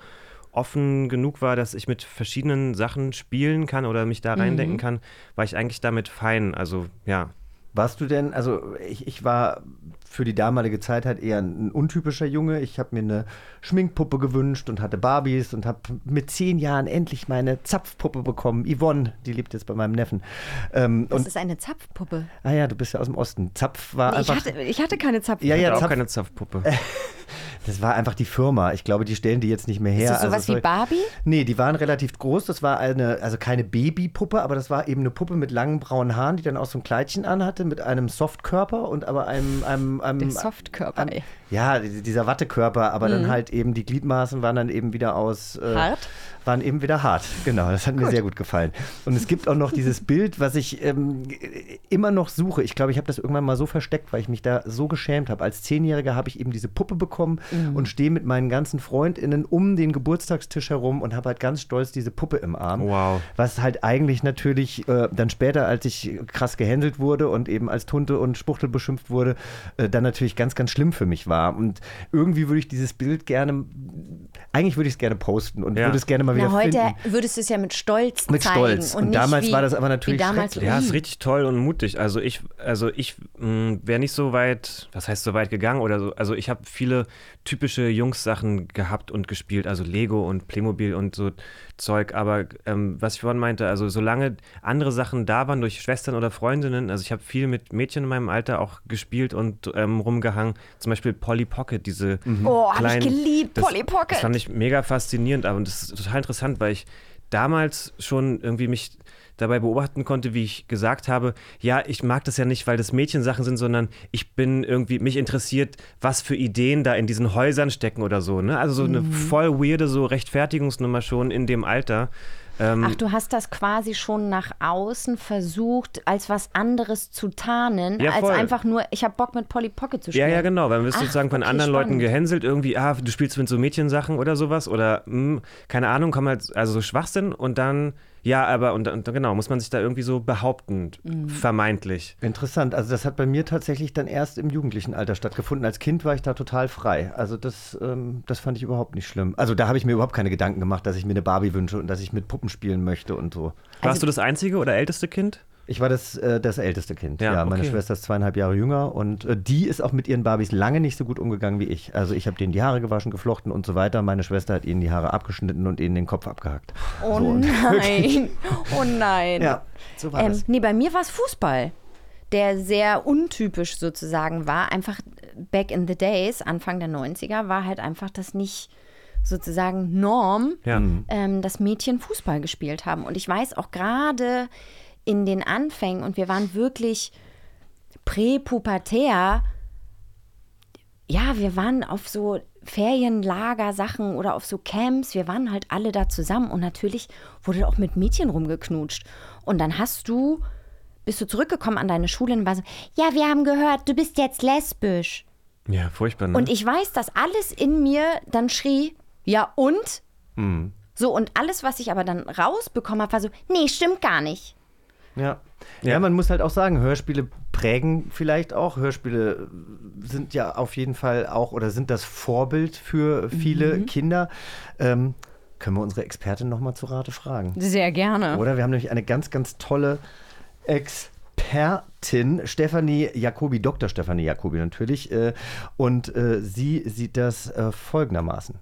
offen genug war, dass ich mit verschiedenen Sachen spielen kann oder mich da reindenken kann, war ich eigentlich damit fein. Also ja, Warst du denn, also ich, ich war für die damalige Zeit halt eher ein untypischer Junge. Ich habe mir eine Schminkpuppe gewünscht und hatte Barbies und habe mit zehn Jahren endlich meine Zapfpuppe bekommen. Yvonne, die lebt jetzt bei meinem Neffen. Ähm, Das und, ist eine Zapfpuppe. ah ja, du bist ja aus dem Osten. Zapf war Nee, ich, einfach. hatte, ich hatte keine Zapfpuppe. Ja, ich ja, hatte auch Zapf- keine Zapfpuppe. Das war einfach die Firma. Ich glaube, die stellen die jetzt nicht mehr her. Ist das sowas Also wie Barbie? Nee, die waren relativ groß. Das war eine, also keine Babypuppe, aber das war eben eine Puppe mit langen braunen Haaren, die dann auch so ein Kleidchen anhatte, mit einem Softkörper und aber einem. einem, einem Der Softkörper, ey. Ja, die- dieser Wattekörper, aber dann halt eben die Gliedmaßen waren dann eben wieder aus. Äh, Hart? Waren eben wieder hart. Genau, das hat mir sehr gut gefallen. Und es gibt auch noch dieses Bild, was ich ähm, immer noch suche. Ich glaube, ich habe das irgendwann mal so versteckt, weil ich mich da so geschämt habe. Als Zehnjähriger habe ich eben diese Puppe bekommen Mhm. und stehe mit meinen ganzen FreundInnen um den Geburtstagstisch herum und habe halt ganz stolz diese Puppe im Arm. Wow. Was halt eigentlich natürlich äh, dann später, als ich krass gehänselt wurde und eben als Tunte und Spuchtel beschimpft wurde, äh, dann natürlich ganz, ganz schlimm für mich war. Und irgendwie würde ich dieses Bild gerne, eigentlich würde ich es gerne posten und Ja. würde es gerne mal wieder Na, heute finden. würdest du es ja mit Stolz Mit zeigen. Stolz. Und nicht damals wie, war das aber natürlich damals, schrecklich. Ja, ist richtig toll und mutig. Also ich, also ich wäre nicht so weit, was heißt so weit gegangen oder so. Also ich habe viele typische Jungs-Sachen gehabt und gespielt, also Lego und Playmobil und so Zeug. Aber ähm, was ich vorhin meinte, also solange andere Sachen da waren durch Schwestern oder Freundinnen, also ich habe viel mit Mädchen in meinem Alter auch gespielt und ähm, rumgehangen. Zum Beispiel Polly Pocket, diese Oh, hab ich geliebt, das, Polly Pocket. Das fand ich mega faszinierend, aber und das ist total interessant, weil ich damals schon irgendwie mich dabei beobachten konnte, wie ich gesagt habe, ja, ich mag das ja nicht, weil das Mädchensachen sind, sondern ich bin irgendwie, mich interessiert, was für Ideen da in diesen Häusern stecken oder so. Ne? Also so eine Mhm. voll weirde so Rechtfertigungsnummer schon in dem Alter. Ähm, Ach, du hast das quasi schon nach außen versucht, als was anderes zu tarnen, Ja, als einfach nur, ich habe Bock mit Polly Pocket zu Ja, spielen. ja, genau. Weil man wird Ach, sozusagen von okay, anderen Leuten spannend. gehänselt, irgendwie, ah, du spielst mit so Mädchensachen oder sowas oder hm, keine Ahnung, kommen halt, also so Schwachsinn und dann, ja, aber und, und genau, muss man sich da irgendwie so behaupten, Mhm. vermeintlich. Interessant. Also das hat bei mir tatsächlich dann erst im jugendlichen Alter stattgefunden. Als Kind war ich da total frei. Also das, ähm, das fand ich überhaupt nicht schlimm. Also da habe ich mir überhaupt keine Gedanken gemacht, dass ich mir eine Barbie wünsche und dass ich mit Puppen spielen möchte und so. Warst du das einzige oder älteste Kind? Ich war das, äh, das älteste Kind. Ja, Ja, meine okay. Schwester ist zweieinhalb Jahre jünger und äh, die ist auch mit ihren Barbies lange nicht so gut umgegangen wie ich. Also ich habe denen die Haare gewaschen, geflochten und so weiter. Meine Schwester hat ihnen die Haare abgeschnitten und ihnen den Kopf abgehackt. Oh so, nein, oh nein. Ja, so war ähm, das. Nee, bei mir war es Fußball, der sehr untypisch sozusagen war. Einfach back in the days, Anfang der 90er, war halt einfach das nicht sozusagen Norm, Ja. ähm, dass Mädchen Fußball gespielt haben. Und ich weiß auch gerade in den Anfängen, und wir waren wirklich präpubertär, ja, wir waren auf so Ferienlager-Sachen oder auf so Camps, wir waren halt alle da zusammen und natürlich wurde auch mit Mädchen rumgeknutscht. Und dann hast du, bist du zurückgekommen an deine Schule und war so, ja, wir haben gehört, du bist jetzt lesbisch. Ja, furchtbar. Ne? Und ich weiß, dass alles in mir dann schrie, ja und? Mhm. So, und alles, was ich aber dann rausbekommen habe, war so, nee, stimmt gar nicht. Ja. ja. man muss halt auch sagen, Hörspiele prägen vielleicht auch. Hörspiele sind ja auf jeden Fall auch oder sind das Vorbild für viele Mhm. Kinder. Ähm, können wir unsere Expertin nochmal zu Rate fragen? Sehr gerne. Oder wir haben nämlich eine ganz, ganz tolle Expertin, Stefanie Jacobi, Dr. Stefanie Jacobi natürlich. Äh, und äh, sie sieht das äh, folgendermaßen.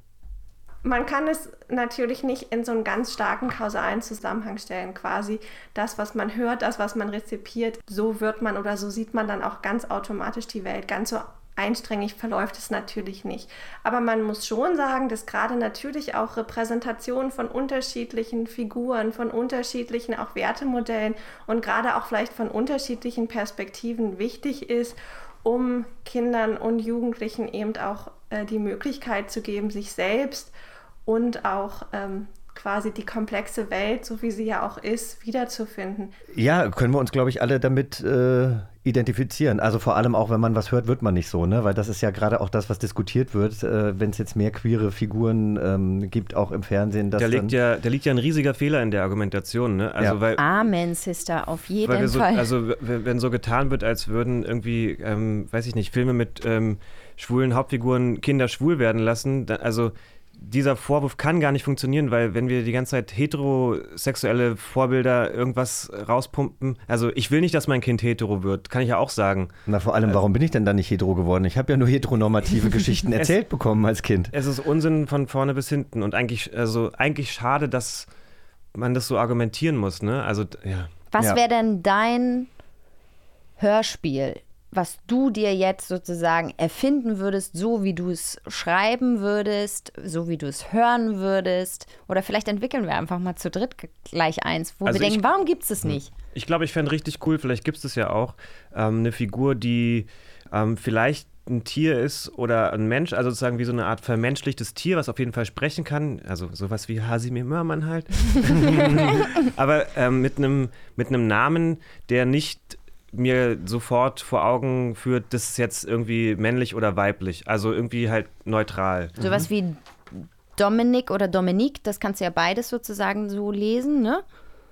Man kann es natürlich nicht in so einen ganz starken kausalen Zusammenhang stellen. Quasi das, was man hört, das, was man rezipiert, so wird man oder so sieht man dann auch ganz automatisch die Welt. Ganz so einstrengig verläuft es natürlich nicht. Aber man muss schon sagen, dass gerade natürlich auch Repräsentation von unterschiedlichen Figuren, von unterschiedlichen auch Wertemodellen und gerade auch vielleicht von unterschiedlichen Perspektiven wichtig ist, um Kindern und Jugendlichen eben auch äh, die Möglichkeit zu geben, sich selbst und auch ähm, quasi die komplexe Welt, so wie sie ja auch ist, wiederzufinden. Ja, können wir uns, glaube ich, alle damit äh, identifizieren. Also vor allem auch, wenn man was hört, wird man nicht so, ne? Weil das ist ja gerade auch das, was diskutiert wird, äh, wenn es jetzt mehr queere Figuren ähm, gibt, auch im Fernsehen. dass da, liegt dann- ja, da liegt ja ein riesiger Fehler in der Argumentation. Ne? Also, Ja. weil, Amen, Sister, auf jeden weil wir so, Fall. also wenn so getan wird, als würden irgendwie, ähm, weiß ich nicht, Filme mit ähm, schwulen Hauptfiguren Kinder schwul werden lassen, da, also dieser Vorwurf kann gar nicht funktionieren, weil wenn wir die ganze Zeit heterosexuelle Vorbilder irgendwas rauspumpen, also ich will nicht, dass mein Kind hetero wird, kann ich ja auch sagen. Na, vor allem, warum bin ich denn dann nicht hetero geworden? Ich habe ja nur heteronormative Geschichten Es- erzählt bekommen als Kind. Es ist Unsinn von vorne bis hinten und eigentlich, also eigentlich schade, dass man das so argumentieren muss, ne? Also, ja. Was Ja. wäre denn dein Hörspiel, was du dir jetzt sozusagen erfinden würdest, so wie du es schreiben würdest, so wie du es hören würdest? Oder vielleicht entwickeln wir einfach mal zu dritt gleich eins, wo Also wir denken, warum gibt es es nicht? Ich glaube, ich fände richtig cool, vielleicht gibt es es ja auch, ähm, eine Figur, die ähm, vielleicht ein Tier ist oder ein Mensch, also sozusagen wie so eine Art vermenschlichtes Tier, was auf jeden Fall sprechen kann, also sowas wie Hasimir Mörmann halt, aber ähm, mit einem mit einem Namen, der nicht mir sofort vor Augen führt, das ist jetzt irgendwie männlich oder weiblich, also irgendwie halt neutral. Sowas wie Dominik oder Dominique, das kannst du ja beides sozusagen so lesen, ne?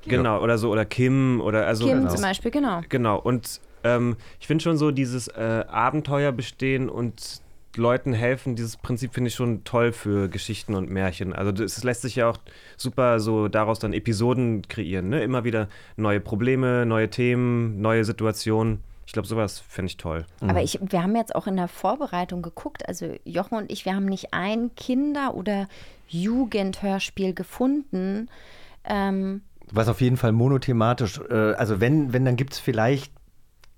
Genau, oder so, oder Kim oder also. Kim zum Beispiel, genau. Genau, und ähm, ich finde schon so dieses äh, Abenteuer bestehen und Leuten helfen, dieses Prinzip finde ich schon toll für Geschichten und Märchen. Also das lässt sich ja auch super so daraus dann Episoden kreieren, ne? Immer wieder neue Probleme, neue Themen, neue Situationen. Ich glaube, sowas finde ich toll. Aber ich, wir haben jetzt auch in der Vorbereitung geguckt, also Jochen und ich, wir haben nicht ein Kinder- oder Jugendhörspiel gefunden. Ähm, Was auf jeden Fall monothematisch, äh, also wenn, wenn dann gibt es vielleicht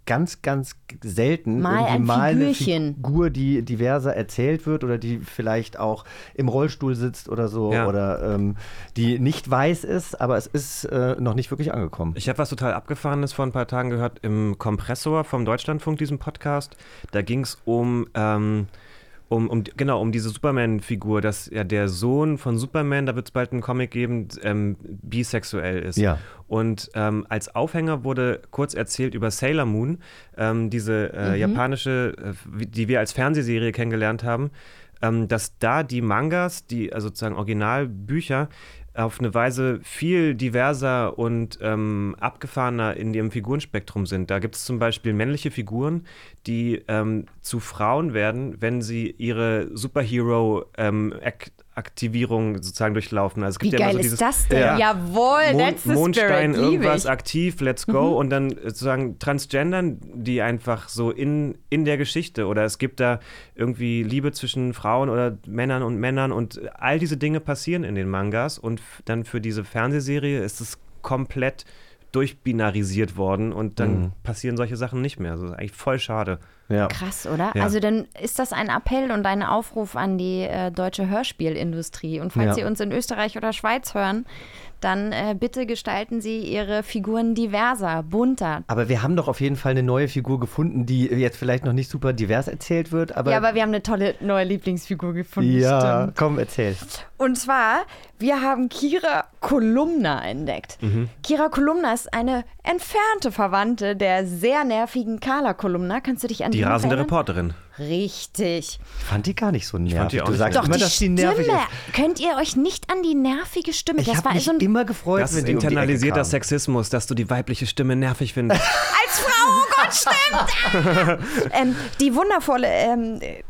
ganz, ganz selten Mal irgendwie ein mal eine. Figur, die diverser erzählt wird oder die vielleicht auch im Rollstuhl sitzt oder so Ja. oder ähm, die nicht weiß ist, aber es ist äh, noch nicht wirklich angekommen. Ich habe was total Abgefahrenes vor ein paar Tagen gehört im Kompressor vom Deutschlandfunk, diesem Podcast. Da ging es um, ähm, um, um, genau, um diese Superman-Figur, dass ja der Sohn von Superman, da wird es bald einen Comic geben, ähm, bisexuell ist. Ja. Und ähm, als Aufhänger wurde kurz erzählt über Sailor Moon, ähm, diese äh, Mhm. japanische, äh, die wir als Fernsehserie kennengelernt haben, ähm, dass da die Mangas, die also sozusagen Originalbücher, auf eine Weise viel diverser und ähm, abgefahrener in ihrem Figurenspektrum sind. Da gibt es zum Beispiel männliche Figuren, die ähm, zu Frauen werden, wenn sie ihre Superhero-Aktivierung sozusagen durchlaufen. Also es wie gibt ja geil immer so ist dieses, das denn? Ja. Jawohl, Mon that's the Mondstein, spirit, irgendwas ich. aktiv, let's go. Und dann sozusagen Transgendern, die einfach so in, in der Geschichte oder es gibt da irgendwie Liebe zwischen Frauen oder Männern und Männern und all diese Dinge passieren in den Mangas und dann für diese Fernsehserie ist es komplett durchbinarisiert worden und dann Mhm. passieren solche Sachen nicht mehr. Das ist eigentlich voll schade. Ja. Krass, oder? Ja. Also dann ist das ein Appell und ein Aufruf an die äh, deutsche Hörspielindustrie. Und falls Ja. Sie uns in Österreich oder Schweiz hören, dann äh, bitte gestalten Sie Ihre Figuren diverser, bunter. Aber wir haben doch auf jeden Fall eine neue Figur gefunden, die jetzt vielleicht noch nicht super divers erzählt wird, aber ja, aber wir haben eine tolle neue Lieblingsfigur gefunden. ja, stimmt. komm, erzähl. Und zwar, wir haben Kira Kolumna entdeckt. Mhm. Kira Kolumna ist eine entfernte Verwandte der sehr nervigen Carla Kolumna. Kannst du dich an Die rasende? Reporterin. Richtig. Ich fand die gar nicht so nervig. fand die auch du nicht sagst nervig. Doch, immer, die dass die Stimme. nervig ist. Könnt ihr euch nicht an die nervige Stimme? Ich das habe war mich so ein immer gefreut, Das wenn ist die um die Ecke internalisierter kamen. Sexismus, dass du die weibliche Stimme nervig findest. Als Frau, oh Gott, stimmt! ähm, die wundervolle, ähm, äh,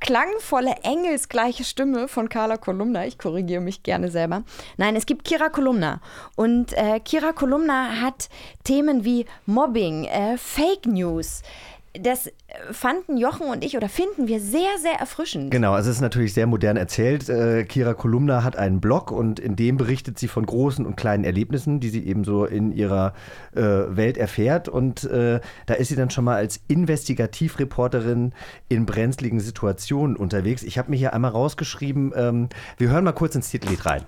klangvolle, engelsgleiche Stimme von Carla Kolumna. Ich korrigiere mich gerne selber. Nein, es gibt Kira Kolumna. Und äh, Kira Kolumna hat Themen wie Mobbing, äh, Fake News. Das äh, fanden Jochen und ich oder finden wir sehr, sehr erfrischend. Genau, also es ist natürlich sehr modern erzählt. Äh, Kira Kolumna hat einen Blog und in dem berichtet sie von großen und kleinen Erlebnissen, die sie eben so in ihrer äh, Welt erfährt. Und äh, da ist sie dann schon mal als Investigativreporterin in brenzligen Situationen unterwegs. Ich habe mir hier einmal rausgeschrieben, ähm, wir hören mal kurz ins Titellied rein.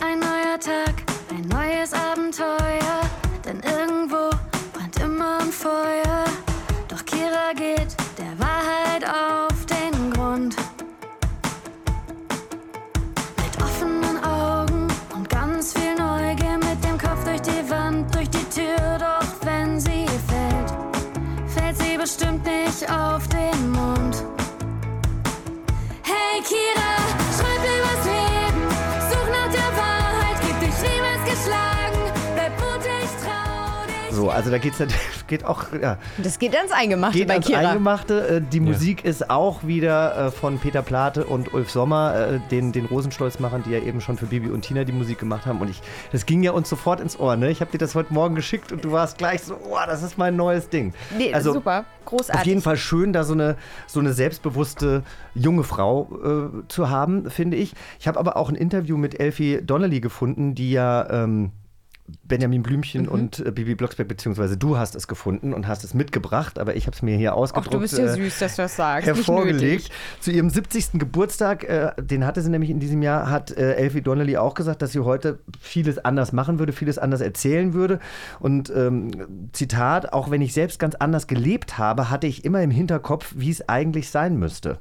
Ein neuer Tag, ein neues Abenteuer, denn irgendwo brennt immer ein Feuer. Kira geht der Wahrheit auf den Grund. Mit offenen Augen und ganz viel Neugier, mit dem Kopf durch die Wand, durch die Tür. Doch wenn sie fällt, fällt sie bestimmt nicht auf den Mund. Hey Kira, schreib übers Leben, such nach der Wahrheit, gib dich niemals geschlagen, bleib mutig, trau dich. So, also da geht's dann- geht auch, ja, Das geht ans Eingemachte geht bei ans Kira. Eingemachte. Äh, Die Musik ist auch wieder äh, von Peter Plate und Ulf Sommer, äh, den, den Rosenstolz-Machern, die ja eben schon für Bibi und Tina die Musik gemacht haben. Und ich, das ging ja uns sofort ins Ohr. Ne? Ich habe dir das heute Morgen geschickt und du warst gleich so, oh, das ist mein neues Ding. Nee, also, super, großartig. Auf jeden Fall schön, da so eine, so eine selbstbewusste junge Frau äh, zu haben, finde ich. Ich habe aber auch ein Interview mit Elfie Donnelly gefunden, die ja ähm, Benjamin Blümchen und äh, Bibi Blocksberg, beziehungsweise du hast es gefunden und hast es mitgebracht, aber ich habe es mir hier Ach, ausgedruckt. du bist ja äh, süß, dass du das sagst. Hervorgelegt. Zu ihrem 70. Geburtstag, äh, den hatte sie nämlich in diesem Jahr, hat äh, Elfie Donnelly auch gesagt, dass sie heute vieles anders machen würde, vieles anders erzählen würde. Und ähm, Zitat, auch wenn ich selbst ganz anders gelebt habe, hatte ich immer im Hinterkopf, wie es eigentlich sein müsste.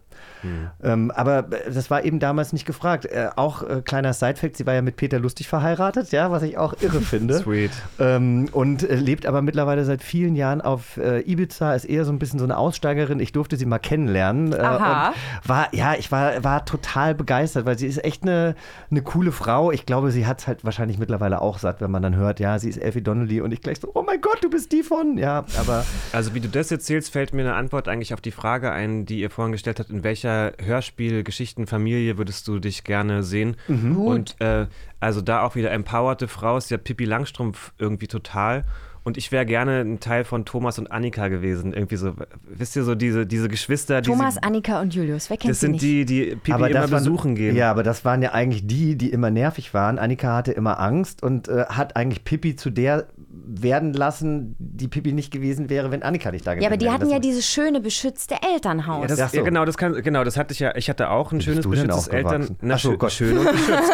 Ähm, aber äh, das war eben damals nicht gefragt. Äh, auch äh, kleiner Sidefact, sie war ja mit Peter Lustig verheiratet, ja, was ich auch irre finde. Sweet. Ähm, und äh, lebt aber mittlerweile seit vielen Jahren auf äh, Ibiza, ist eher so ein bisschen so eine Aussteigerin. Ich durfte sie mal kennenlernen. Äh, Aha. Und war, ja, ich war, war total begeistert, weil sie ist echt eine, eine coole Frau. Ich glaube, sie hat es halt wahrscheinlich mittlerweile auch satt, wenn man dann hört, ja, sie ist Elfie Donnelly und ich gleich so, oh mein Gott, du bist die von. Ja, aber Also wie du das erzählst, fällt mir eine Antwort eigentlich auf die Frage ein, die ihr vorhin gestellt habt, in welcher Hörspiel-Geschichtenfamilie würdest du dich gerne sehen? Mhm. Und äh, also da auch wieder empowerte Frau ist ja Pippi Langstrumpf irgendwie total. Und ich wäre gerne ein Teil von Thomas und Annika gewesen. Irgendwie so, wisst ihr, so diese, diese Geschwister, die Thomas, sie, Annika und Julius, wer kennt das sind nicht? die, die Pippi immer das waren- besuchen gehen. Ja, aber das waren ja eigentlich die, die immer nervig waren. Annika hatte immer Angst und äh, hat eigentlich Pippi zu der werden lassen, die Pippi nicht gewesen wäre, wenn Annika nicht da gewesen ja, aber die wäre. hatten Das- ja dieses schöne, beschützte Elternhaus. Ja, das, Ach so. ja, genau, das kann, genau, das hatte ich ja. Ich hatte auch ein bist schönes beschütztes Eltern. aufgewachsen? Na, Ach so, Gott. schön und beschützt.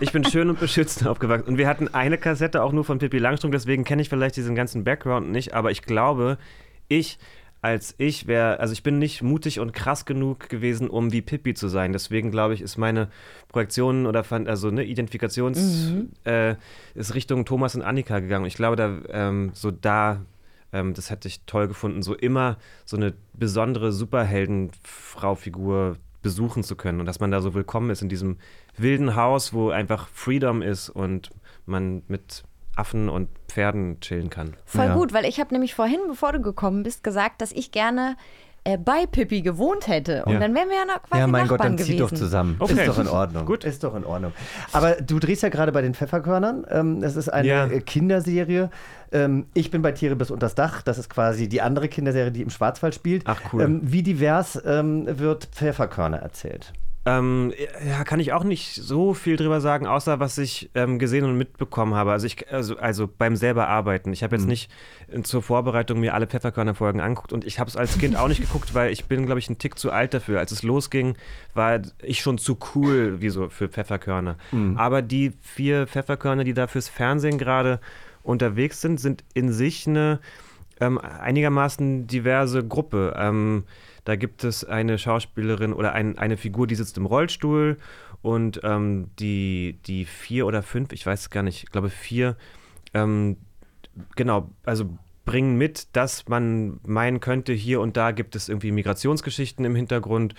ich bin schön und beschützt aufgewachsen. Und wir hatten eine Kassette auch nur von Pippi Langstrumpf, deswegen kenne ich vielleicht diesen ganzen Background nicht. Aber ich glaube, ich als ich wäre, also ich bin nicht mutig und krass genug gewesen, um wie Pippi zu sein. Deswegen glaube ich, ist meine Projektion oder fan- also eine Identifikations äh, ist Richtung Thomas und Annika gegangen. Ich glaube, da ähm, so da ähm, das hätte ich toll gefunden, so immer so eine besondere Superheldenfrau-Figur besuchen zu können und dass man da so willkommen ist in diesem wilden Haus, wo einfach Freedom ist und man mit Affen und Pferden chillen kann. Voll Ja. gut, weil ich habe nämlich vorhin, bevor du gekommen bist, gesagt, dass ich gerne äh, bei Pippi gewohnt hätte. Und Ja. dann wären wir ja noch quasi Ja, mein Gott, Nachbarn dann zieh gewesen. doch zusammen. Okay. Ist doch in Ordnung. Gut. Ist doch in Ordnung. Aber du drehst ja gerade bei den Pfefferkörnern. Ähm, das ist eine Ja. äh, Kinderserie. Ähm, ich bin bei Tiere bis unters Dach. Das ist quasi die andere Kinderserie, die im Schwarzwald spielt. Ach, cool. Ähm, wie divers ähm, wird Pfefferkörner erzählt? Ähm, ja, kann ich auch nicht so viel drüber sagen, außer was ich ähm, gesehen und mitbekommen habe. Also ich, also, also beim selber arbeiten. Ich habe jetzt nicht äh, zur Vorbereitung mir alle Pfefferkörner-Folgen angeguckt und ich habe es als Kind auch nicht geguckt, weil ich bin, glaube ich, ein Tick zu alt dafür. Als es losging, war ich schon zu cool wie so für Pfefferkörner. Aber die vier Pfefferkörner, die da fürs Fernsehen gerade unterwegs sind, sind in sich eine ähm, einigermaßen diverse Gruppe. Ähm, da gibt es eine Schauspielerin oder ein, eine Figur, die sitzt im Rollstuhl und ähm, die, die vier oder fünf, ich weiß es gar nicht, ich glaube vier, ähm, genau, also bringen mit, dass man meinen könnte, hier und da gibt es irgendwie Migrationsgeschichten im Hintergrund,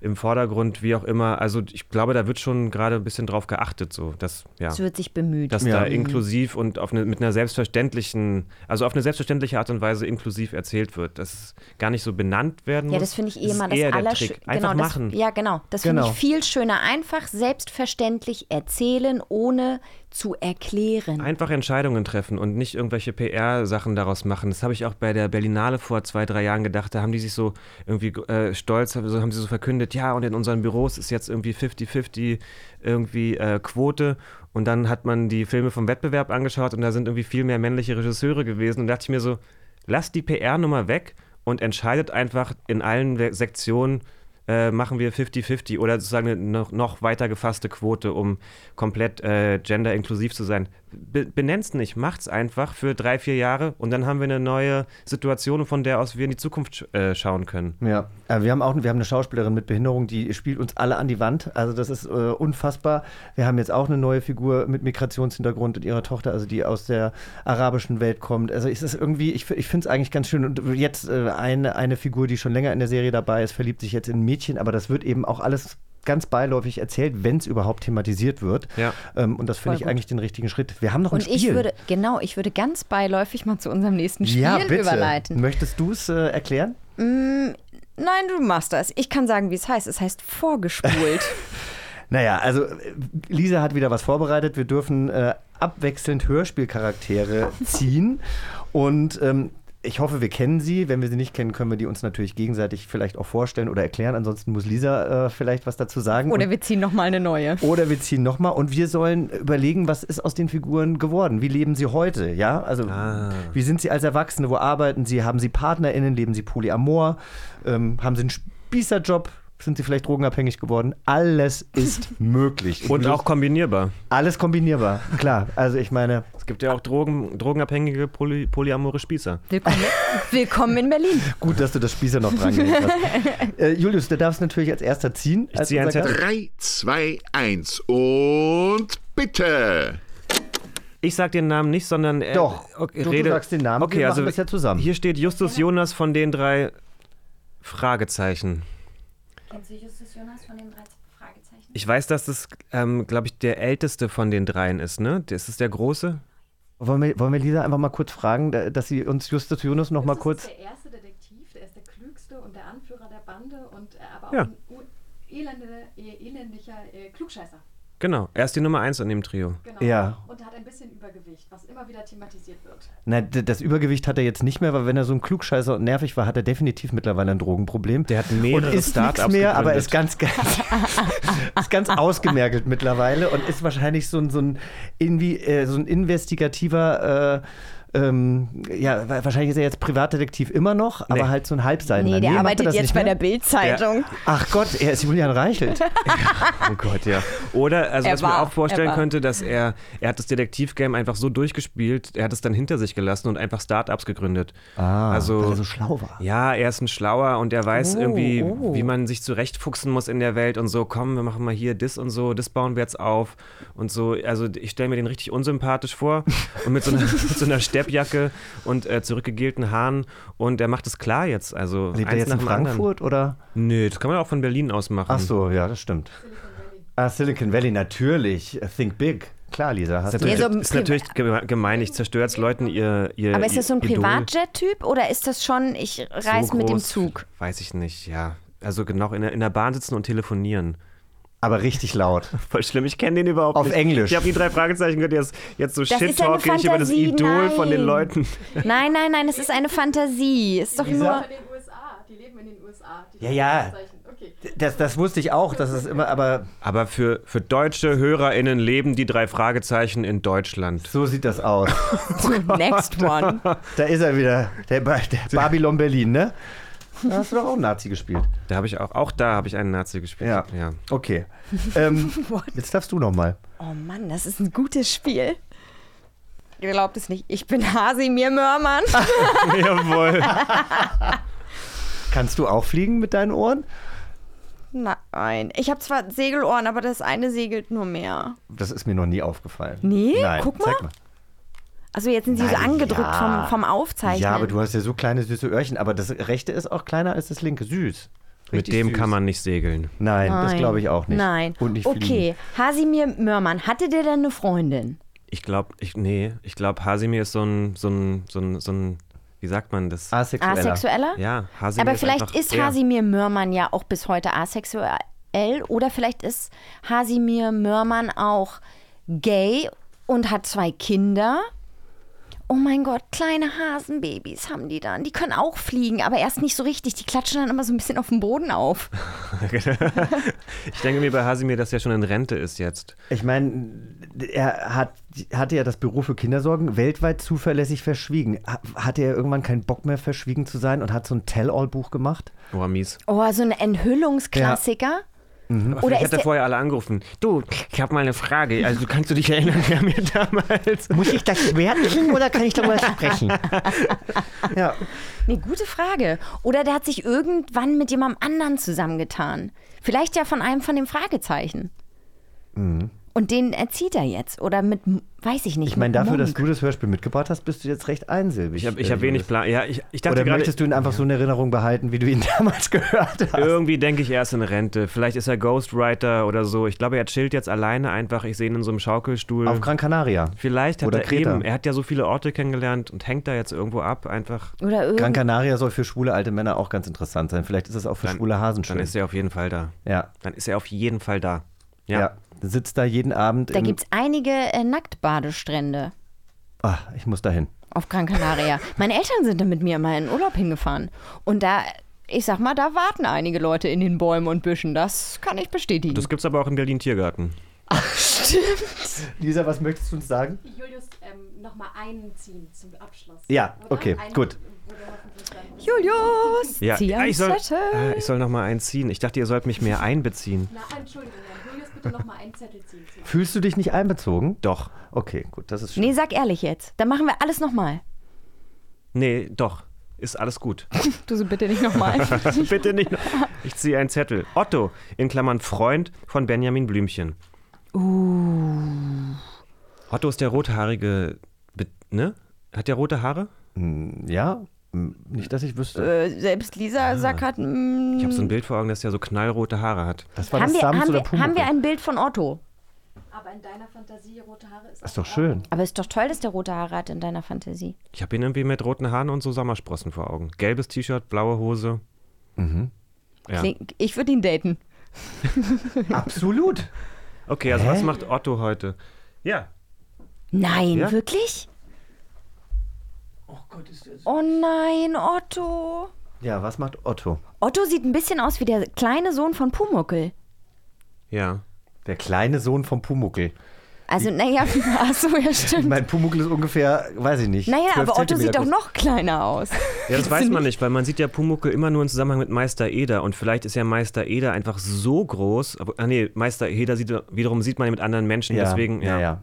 im Vordergrund, wie auch immer. Also ich glaube, da wird schon gerade ein bisschen drauf geachtet, so dass ja Es wird sich bemüht. dass Ja. da inklusiv und auf eine, mit einer selbstverständlichen, also auf eine selbstverständliche Art und Weise inklusiv erzählt wird, dass es gar nicht so benannt werden Ja, muss. das finde ich eh immer das eher der Allerschönste. Trick. Einfach genau, machen. Das, ja, genau. Das finde Genau. ich viel schöner. Einfach selbstverständlich erzählen, ohne zu erklären. Einfach Entscheidungen treffen und nicht irgendwelche PR-Sachen daraus machen. Das habe ich auch bei der Berlinale vor zwei, drei Jahren gedacht. Da haben die sich so irgendwie äh, stolz, so haben sie so verkündet, ja, und in unseren Büros ist jetzt irgendwie 50-50 irgendwie äh, Quote. Und dann hat man die Filme vom Wettbewerb angeschaut und da sind irgendwie viel mehr männliche Regisseure gewesen. Und da dachte ich mir so, lasst die PR-Nummer weg und entscheidet einfach in allen Sektionen, äh, machen wir 50-50 oder sozusagen eine noch, noch weiter gefasste Quote, um komplett äh, gender-inklusiv zu sein. Be benenn's nicht, macht's einfach für drei, vier Jahre und dann haben wir eine neue Situation, von der aus wir in die Zukunft äh, schauen können. Ja, äh, wir haben auch wir haben eine Schauspielerin mit Behinderung, die spielt uns alle an die Wand. Also das ist äh, unfassbar. Wir haben jetzt auch eine neue Figur mit Migrationshintergrund und ihrer Tochter, also die aus der arabischen Welt kommt. Also es ist irgendwie, ich, ich finde es eigentlich ganz schön. Und jetzt äh, eine, eine Figur, die schon länger in der Serie dabei ist, verliebt sich jetzt in ein Mädchen, aber das wird eben auch alles ganz beiläufig erzählt, wenn es überhaupt thematisiert wird. Ja. Ähm, und das finde ich gut. eigentlich den richtigen Schritt. Wir haben noch ein Und Spiel. ich würde, genau, ich würde ganz beiläufig mal zu unserem nächsten Spiel ja, bitte. überleiten. Möchtest du es äh, erklären? Nein, du machst das. Ich kann sagen, wie es heißt. Es heißt vorgespult. Naja, also äh, Lisa hat wieder was vorbereitet. Wir dürfen äh, abwechselnd Hörspielcharaktere ziehen. Und ähm, ich hoffe, wir kennen sie. Wenn wir sie nicht kennen, können wir die uns natürlich gegenseitig vielleicht auch vorstellen oder erklären. Ansonsten muss Lisa äh, vielleicht was dazu sagen. Oder Und- wir ziehen nochmal eine neue. oder wir ziehen nochmal und wir sollen überlegen, was ist aus den Figuren geworden? Wie leben sie heute? Ja, also wie sind sie als Erwachsene? Wo arbeiten sie? Haben sie PartnerInnen? Leben sie polyamor? Ähm, haben sie einen Spießerjob? Sind sie vielleicht drogenabhängig geworden? Alles ist möglich. Und auch kombinierbar. alles kombinierbar, klar. Also ich meine, Es gibt ja auch Drogen, drogenabhängige poly, polyamore Spießer. Willkommen, willkommen in Berlin. gut, dass du das Spießer noch dran hast. Äh, Julius, du darfst natürlich als erster ziehen. Ich als ziehe. Gast. 3, 2, 1 und bitte. Ich sag den Namen nicht, sondern äh, Doch, okay, du- du rede. sagst den Namen, Okay, wir also machen das ja zusammen. Hier steht Justus Jonas von den drei Fragezeichen. Kennst du Justus Jonas von den drei Fragezeichen? Ich weiß, dass das, ähm, glaube ich, der älteste von den dreien ist, ne? Das ist der große. Wollen wir, wollen wir Lisa einfach mal kurz fragen, da- dass sie uns Justus Jonas noch mal kurz... der erste Detektiv, der ist der klügste und der Anführer der Bande und äh, aber auch Ja. ein elende, äh, elendiger äh, Klugscheißer. Genau, er ist die Nummer eins in dem Trio. Genau. Ja. Und hat ein bisschen was immer wieder thematisiert wird. Na, das Übergewicht hat er jetzt nicht mehr, weil wenn er so ein Klugscheißer und nervig war, hat er definitiv mittlerweile ein Drogenproblem. Der hat mehrere und ist nichts Startups mehr, aber ist ganz, ganz, ist ganz ausgemergelt mittlerweile und ist wahrscheinlich so ein, so ein, irgendwie, äh, so ein investigativer, äh, ähm, ja, wa- wahrscheinlich ist er jetzt Privatdetektiv immer noch, aber Nee. halt so ein Halbseidender. Nee, der er arbeitet das jetzt nicht bei der Bild-Zeitung. Ach Gott, er ist Julian Reichelt. Oh Gott, ja. Oder, also Er was ich mir war, auch vorstellen war. könnte, dass er, er hat das Detektivgame einfach so durchgespielt, er hat es dann hinter sich gelassen und einfach Startups gegründet. Ah, also, weil er so schlau war. Ja, er ist ein Schlauer und er weiß Oh, irgendwie, oh. wie man sich zurechtfuchsen muss in der Welt und so, komm, wir machen mal hier das und so, das bauen wir jetzt auf und so. Also ich stelle mir den richtig unsympathisch vor und mit so einer, mit so einer Steppjacke und äh, zurückgegelten Haaren und er macht es klar jetzt. Also Lebt er eins jetzt nach in dem anderen. Frankfurt oder? Nö, das kann man auch von Berlin aus machen. Ach so, ja, das stimmt. Ah, Silicon Valley, natürlich. Think big. Klar, Lisa, hast ist natürlich, so ist natürlich geme- gemein, ich zerstöre jetzt Leuten ihr, ihr Aber ist das so ein. Privatjet-Typ oder ist das schon, ich reise So mit dem Zug? Weiß ich nicht, ja. Also genau in der, in der Bahn sitzen und telefonieren. Aber richtig laut. Voll schlimm, ich kenne den überhaupt Auf nicht. Englisch. Ich habe die drei Fragezeichen gehört, jetzt, jetzt so Das ist shit-talke ich über das Idol von den nein. Leuten. Nein, nein, nein, es ist eine Fantasie. Ist doch Lisa? nur. In den USA, die leben in den USA. Die Ja, ja. Okay. Das, das wusste ich auch, dass es immer, aber Aber für, für deutsche HörerInnen leben die drei Fragezeichen in Deutschland. so sieht das aus. Next one. Da ist er wieder, der, Ba- der Babylon Berlin, ne? Da hast du doch auch Nazi gespielt. Da habe ich auch, auch da habe ich einen Nazi gespielt. Ja. ja. Okay. Ähm, jetzt darfst du noch mal. Oh Mann, das ist ein gutes Spiel. Ihr glaubt es nicht. Ich bin Hasimir Mörmann. Jawohl. Kannst du auch fliegen mit deinen Ohren? Nein. Ich habe zwar Segelohren, aber das eine segelt nur mehr. Das ist mir noch nie aufgefallen. Nee? Nein, Guck mal. zeig mal. Also jetzt sind sie so Na angedrückt ja. vom, vom Aufzeichnen. Ja, aber du hast ja so kleine süße Öhrchen, aber das rechte ist auch kleiner als das linke. Süß. Mit Richtig dem süß. kann man nicht segeln. Nein, das Nein. glaube ich auch nicht. Nein. Und nicht okay, fliegen. Hasimir Mörmann, hatte der denn eine Freundin? Ich glaube, ich, nee, ich glaube, Hasimir ist so ein, so ein, so ein, so ein, wie sagt man das? Asexueller. Asexueller? Ja, Hasimir Aber ist vielleicht ist. Hasimir Mörmann ja auch bis heute asexuell oder vielleicht ist Hasimir Mörmann auch gay und hat zwei Kinder. Oh mein Gott, kleine Hasenbabys haben die dann. Die können auch fliegen, aber erst nicht so richtig. Die klatschen dann immer so ein bisschen auf dem Boden auf. Ich denke mir bei Hasimir, dass er schon in Rente ist jetzt. Ich meine, er hat, hatte ja das Büro für Kindersorgen weltweit zuverlässig verschwiegen. Ha- Hatte er irgendwann keinen Bock mehr, verschwiegen zu sein und hat so ein Tell-all-Buch gemacht? Oh, mies. Oh, so ein Enthüllungsklassiker. Oder Vielleicht ist hat er der, vorher alle angerufen. Du, ich habe mal eine Frage. Also kannst du dich erinnern, wer mir damals... Muss ich das Schwert kriegen oder kann ich darüber sprechen? ja. Nee, gute Frage. Oder der hat sich irgendwann mit jemandem anderen zusammengetan. Vielleicht ja von einem von den Fragezeichen. Mhm. Und den erzieht er jetzt. Oder mit, weiß ich nicht. Ich meine, dafür, dass Munk. du das Hörspiel mitgebracht hast, bist du jetzt recht einsilbig. Ich habe ich äh, hab wenig. Plan. Ja, ich, ich dachte Oder gerade, möchtest du ihn einfach so in Erinnerung behalten, wie du ihn damals gehört hast? irgendwie denke ich, er ist in Rente. Vielleicht ist er Ghostwriter oder so. Ich glaube, er chillt jetzt alleine einfach. Ich sehe ihn in so einem Schaukelstuhl. Auf Gran Canaria. Vielleicht hat Oder er Kreta. eben, er hat ja so viele Orte kennengelernt und hängt da jetzt irgendwo ab, einfach. Oder irgend Gran Canaria soll für schwule alte Männer auch ganz interessant sein. Vielleicht ist es auch für schwule Hasen schön. Dann ist er auf jeden Fall da. ja. Dann ist er auf jeden Fall da. ja. Ja. Sitzt da jeden Abend Da gibt es einige äh, Nacktbadestrände. Ah, ich muss dahin. auf Gran Canaria. Meine Eltern sind da mit mir immer in Urlaub hingefahren. Und da, ich sag mal, da warten einige Leute in den Bäumen und Büschen. Das kann ich bestätigen. Das gibt's aber auch im Berlin Tiergarten. Stimmt. Lisa, was möchtest du uns sagen? Julius, ähm, nochmal einziehen zum Abschluss. Ja, oder? okay, Einen gut. Julius, Ja, zieh einen ich soll, ah, ich soll noch mal einen ziehen. Ich dachte, ihr sollt mich mehr einbeziehen. Na, Entschuldigung, bitte nochmal einen Zettel ziehen. Fühlst du dich nicht einbezogen? Doch. Okay, gut, das ist schön. Nee, sag ehrlich jetzt. Dann machen wir alles nochmal. Nee, doch. Ist alles gut. Du so bitte nicht nochmal. Bitte nicht. noch- Ich ziehe einen Zettel. Otto, in Klammern Freund von Benjamin Blümchen. Uh. Otto ist der rothaarige, ne? Hat der rote Haare? Hm, Ja, nicht, dass ich wüsste. Äh, selbst Lisa sagt hat. mm, Ich habe so ein Bild vor Augen, dass der so knallrote Haare hat. Das haben, wir, haben, wir, haben wir ein Bild von Otto? Aber in deiner Fantasie rote Haare ist Ist doch schön. Aber ist doch toll, dass der rote Haare hat in deiner Fantasie. Ich habe ihn irgendwie mit roten Haaren und so Sommersprossen vor Augen. Gelbes T-Shirt, blaue Hose. Mhm. Ja. Ich würde ihn daten. Absolut. Okay, also Hä? was macht Otto heute? Ja. Nein, Ja? wirklich? Oh nein, Otto. Ja, was macht Otto? Otto sieht ein bisschen aus wie der kleine Sohn von Pumuckel. Ja. Der kleine Sohn vom Pumuckel. Also, naja, achso, ja, Ich stimmt. meine, Pumuckel ist ungefähr, weiß ich nicht. Naja, 12 aber Otto sieht doch noch kleiner aus. Ja, das weiß man nicht, weil man sieht ja Pumuckel immer nur im Zusammenhang mit Meister Eder und vielleicht ist ja Meister Eder einfach so groß. Aber, ah nee, Meister Eder sieht, wiederum sieht man ihn mit anderen Menschen, Ja, deswegen. ja, ja, ja.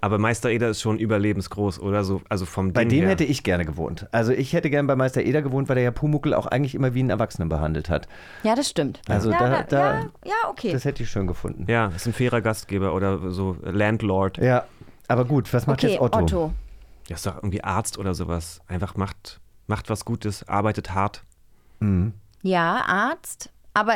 Aber Meister Eder ist schon überlebensgroß oder so, also vom Bei Ding dem her. hätte ich gerne gewohnt. Also ich hätte gern bei Meister Eder gewohnt, weil der ja Pumuckel auch eigentlich immer wie einen Erwachsenen behandelt hat. Ja, das stimmt. Also ja, da, da, ja, ja, okay. das hätte ich schön gefunden. Ja, ist ein fairer Gastgeber oder so Landlord. Ja, aber gut, was macht okay, jetzt Otto? Otto. Der ist doch irgendwie Arzt oder sowas. Einfach macht, macht was Gutes, arbeitet hart. Mhm. Ja, Arzt. Aber,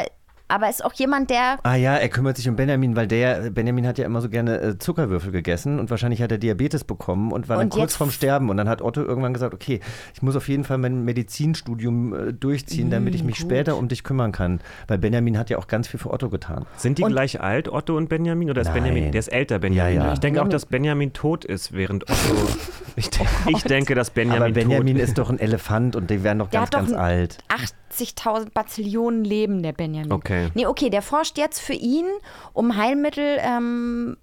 aber ist auch jemand, der. Ah ja, er kümmert sich um Benjamin, weil der, Benjamin hat ja immer so gerne äh, Zuckerwürfel gegessen und wahrscheinlich hat er Diabetes bekommen und war dann Und kurz jetzt- vorm Sterben. Und dann hat Otto irgendwann gesagt, okay, ich muss auf jeden Fall mein Medizinstudium äh, durchziehen, damit ich mich gut. später um dich kümmern kann. Weil Benjamin hat ja auch ganz viel für Otto getan. Sind die Und- gleich alt, Otto und Benjamin? Oder ist Nein. Benjamin, der ist älter, Benjamin? Ja, ja. Ich denke auch, dass Benjamin tot ist, während Otto. ich, de ich denke, dass Benjamin, Aber Benjamin tot ist doch ein Elefant und die werden doch Der ganz, hat doch ganz alt. 80.000 Bazillionen Leben, der Benjamin. Okay. Nee, okay, der forscht jetzt für ihn, um Heilmittel ähm,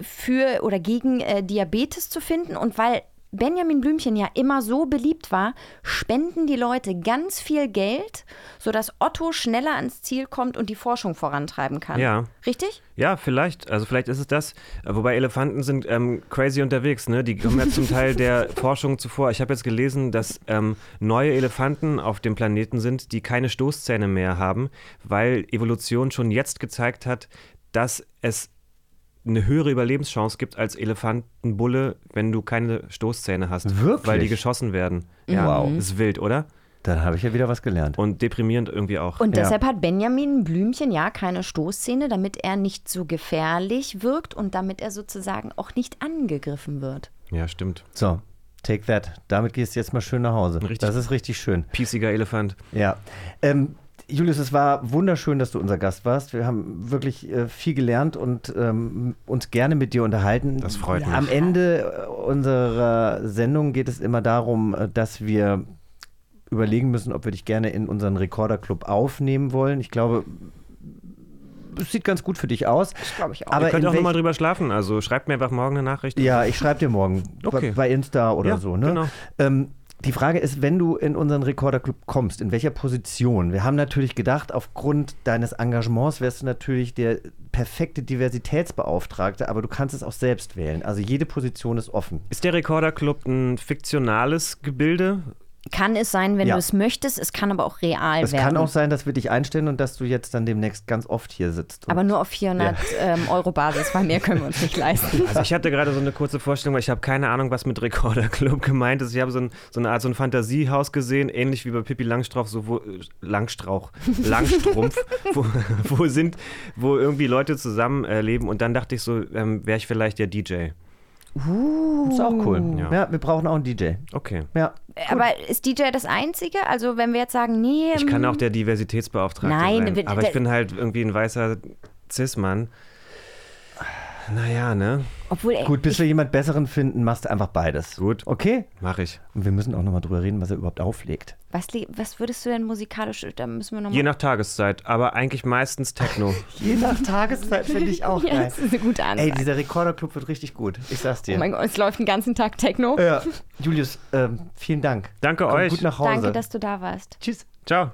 für oder gegen äh, Diabetes zu finden. Und weil Benjamin Blümchen ja immer so beliebt war, spenden die Leute ganz viel Geld, sodass Otto schneller ans Ziel kommt und die Forschung vorantreiben kann. Ja. Richtig? Ja, vielleicht. Also vielleicht ist es das. Wobei Elefanten sind ähm, crazy unterwegs, ne? Die kommen ja zum Teil der Forschung zuvor. Ich habe jetzt gelesen, dass ähm, neue Elefanten auf dem Planeten sind, die keine Stoßzähne mehr haben, weil Evolution schon jetzt gezeigt hat, dass es eine höhere Überlebenschance gibt als Elefantenbulle, wenn du keine Stoßzähne hast. Wirklich? Weil die geschossen werden. Ja, Wow. ist wild, oder? Dann habe ich ja wieder was gelernt. Und deprimierend irgendwie auch. Und Ja. deshalb hat Benjamin Blümchen ja keine Stoßzähne, damit er nicht so gefährlich wirkt und damit er sozusagen auch nicht angegriffen wird. ja, stimmt. So, take that. Damit gehst du jetzt mal schön nach Hause. Richtig. Das ist richtig schön. Piesiger Elefant. Ja. Ähm, Julius, es war wunderschön, dass du unser Gast warst. Wir haben wirklich äh, viel gelernt und ähm, uns gerne mit dir unterhalten. Das freut mich. Am Ende äh, unserer Sendung geht es immer darum, äh, dass wir überlegen müssen, ob wir dich gerne in unseren Rekorderclub aufnehmen wollen. Ich glaube, es sieht ganz gut für dich aus. Das glaube ich auch. Aber Ihr könnt auch nochmal drüber schlafen. Also schreibt mir einfach morgen eine Nachricht. Ja, ich schreibe dir morgen Okay. bei, bei Insta oder Ja, so. Ne? genau. Ähm, die Frage ist, wenn du in unseren Rekorderclub kommst, in welcher Position? Wir haben natürlich gedacht, aufgrund deines Engagements wärst du natürlich der perfekte Diversitätsbeauftragte, aber du kannst es auch selbst wählen. Also jede Position ist offen. Ist der Rekorderclub ein fiktionales Gebilde? Kann es sein, wenn Ja. du es möchtest, es kann aber auch real Es werden. kann auch sein, dass wir dich einstellen und dass du jetzt dann demnächst ganz oft hier sitzt. Aber nur auf 400 ähm, Euro Basis, weil mehr können wir uns nicht leisten. Also ich hatte gerade so eine kurze Vorstellung, weil ich habe keine Ahnung, was mit Rekorderclub gemeint ist. Ich habe so, ein, so eine Art so ein Fantasiehaus gesehen, ähnlich wie bei Pippi Langstrauch, so wo, äh, Langstrauch, Langstrumpf, wo, wo sind, wo irgendwie Leute zusammen äh, leben und dann dachte ich so, ähm, wäre ich vielleicht der DJ. Uh. ist auch cool. Ja. Ja. wir brauchen auch einen DJ. Okay. Ja. Aber ist DJ das Einzige? Also wenn wir jetzt sagen, nee. Ich kann ähm, auch der Diversitätsbeauftragte Nein, sein, aber ich bin halt irgendwie ein weißer Cis-Mann. Naja, ne? Obwohl, ey, Gut, bis wir jemand Besseren finden, machst du einfach beides. Gut. Okay? Mach ich. Und wir müssen auch nochmal drüber reden, was er überhaupt auflegt. was, li- was würdest du denn musikalisch, da müssen wir nochmal... Je nach Tageszeit, aber eigentlich meistens Techno. Je nach Tageszeit finde ich auch Ja, geil. das ist eine gute Ansage. Ey, dieser Rekorderclub wird richtig gut. Ich sag's dir. Oh mein Gott, es läuft den ganzen Tag Techno. Ja. Julius, ähm, vielen Dank. Danke Komm euch. gut nach Hause. Danke, dass du da warst. Tschüss. Ciao.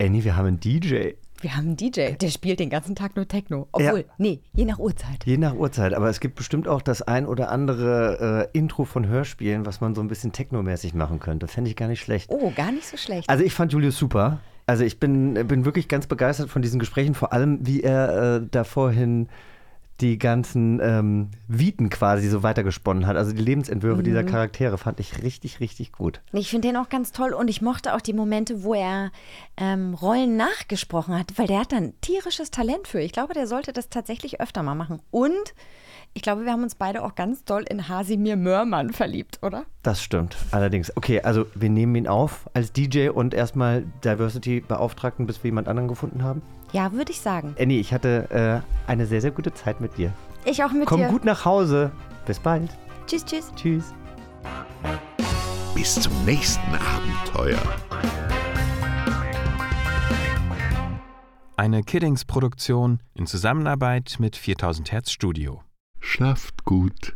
Annie, wir haben einen DJ. Wir haben einen DJ, der spielt den ganzen Tag nur Techno. Obwohl, nee, je nach Uhrzeit. Je nach Uhrzeit, aber es gibt bestimmt auch das ein oder andere äh, Intro von Hörspielen, was man so ein bisschen technomäßig machen könnte. Fände ich gar nicht schlecht. Oh, gar nicht so schlecht. Also ich fand Julius super. Also ich bin, bin wirklich ganz begeistert von diesen Gesprächen, vor allem wie er äh, da vorhin die ganzen ähm, Viten quasi so weitergesponnen hat. Also die Lebensentwürfe Mhm. dieser Charaktere fand ich richtig, richtig gut. Ich finde den auch ganz toll und ich mochte auch die Momente, wo er ähm, Rollen nachgesprochen hat, weil der hat dann tierisches Talent für. Ich glaube, der sollte das tatsächlich öfter mal machen. Und ich glaube, wir haben uns beide auch ganz doll in Hasimir Mörmann verliebt, oder? Das stimmt, allerdings. Okay, also wir nehmen ihn auf als DJ und erstmal Diversity-Beauftragten, bis wir jemand anderen gefunden haben. Ja, würde ich sagen. Annie, ich hatte äh, eine sehr, sehr gute Zeit mit dir. Ich auch mit Komm dir. gut nach Hause. Bis bald. Tschüss, tschüss. Tschüss. Bis zum nächsten Abenteuer. Eine Kiddings-Produktion in Zusammenarbeit mit 4000 Hertz Studio. Schlaft gut.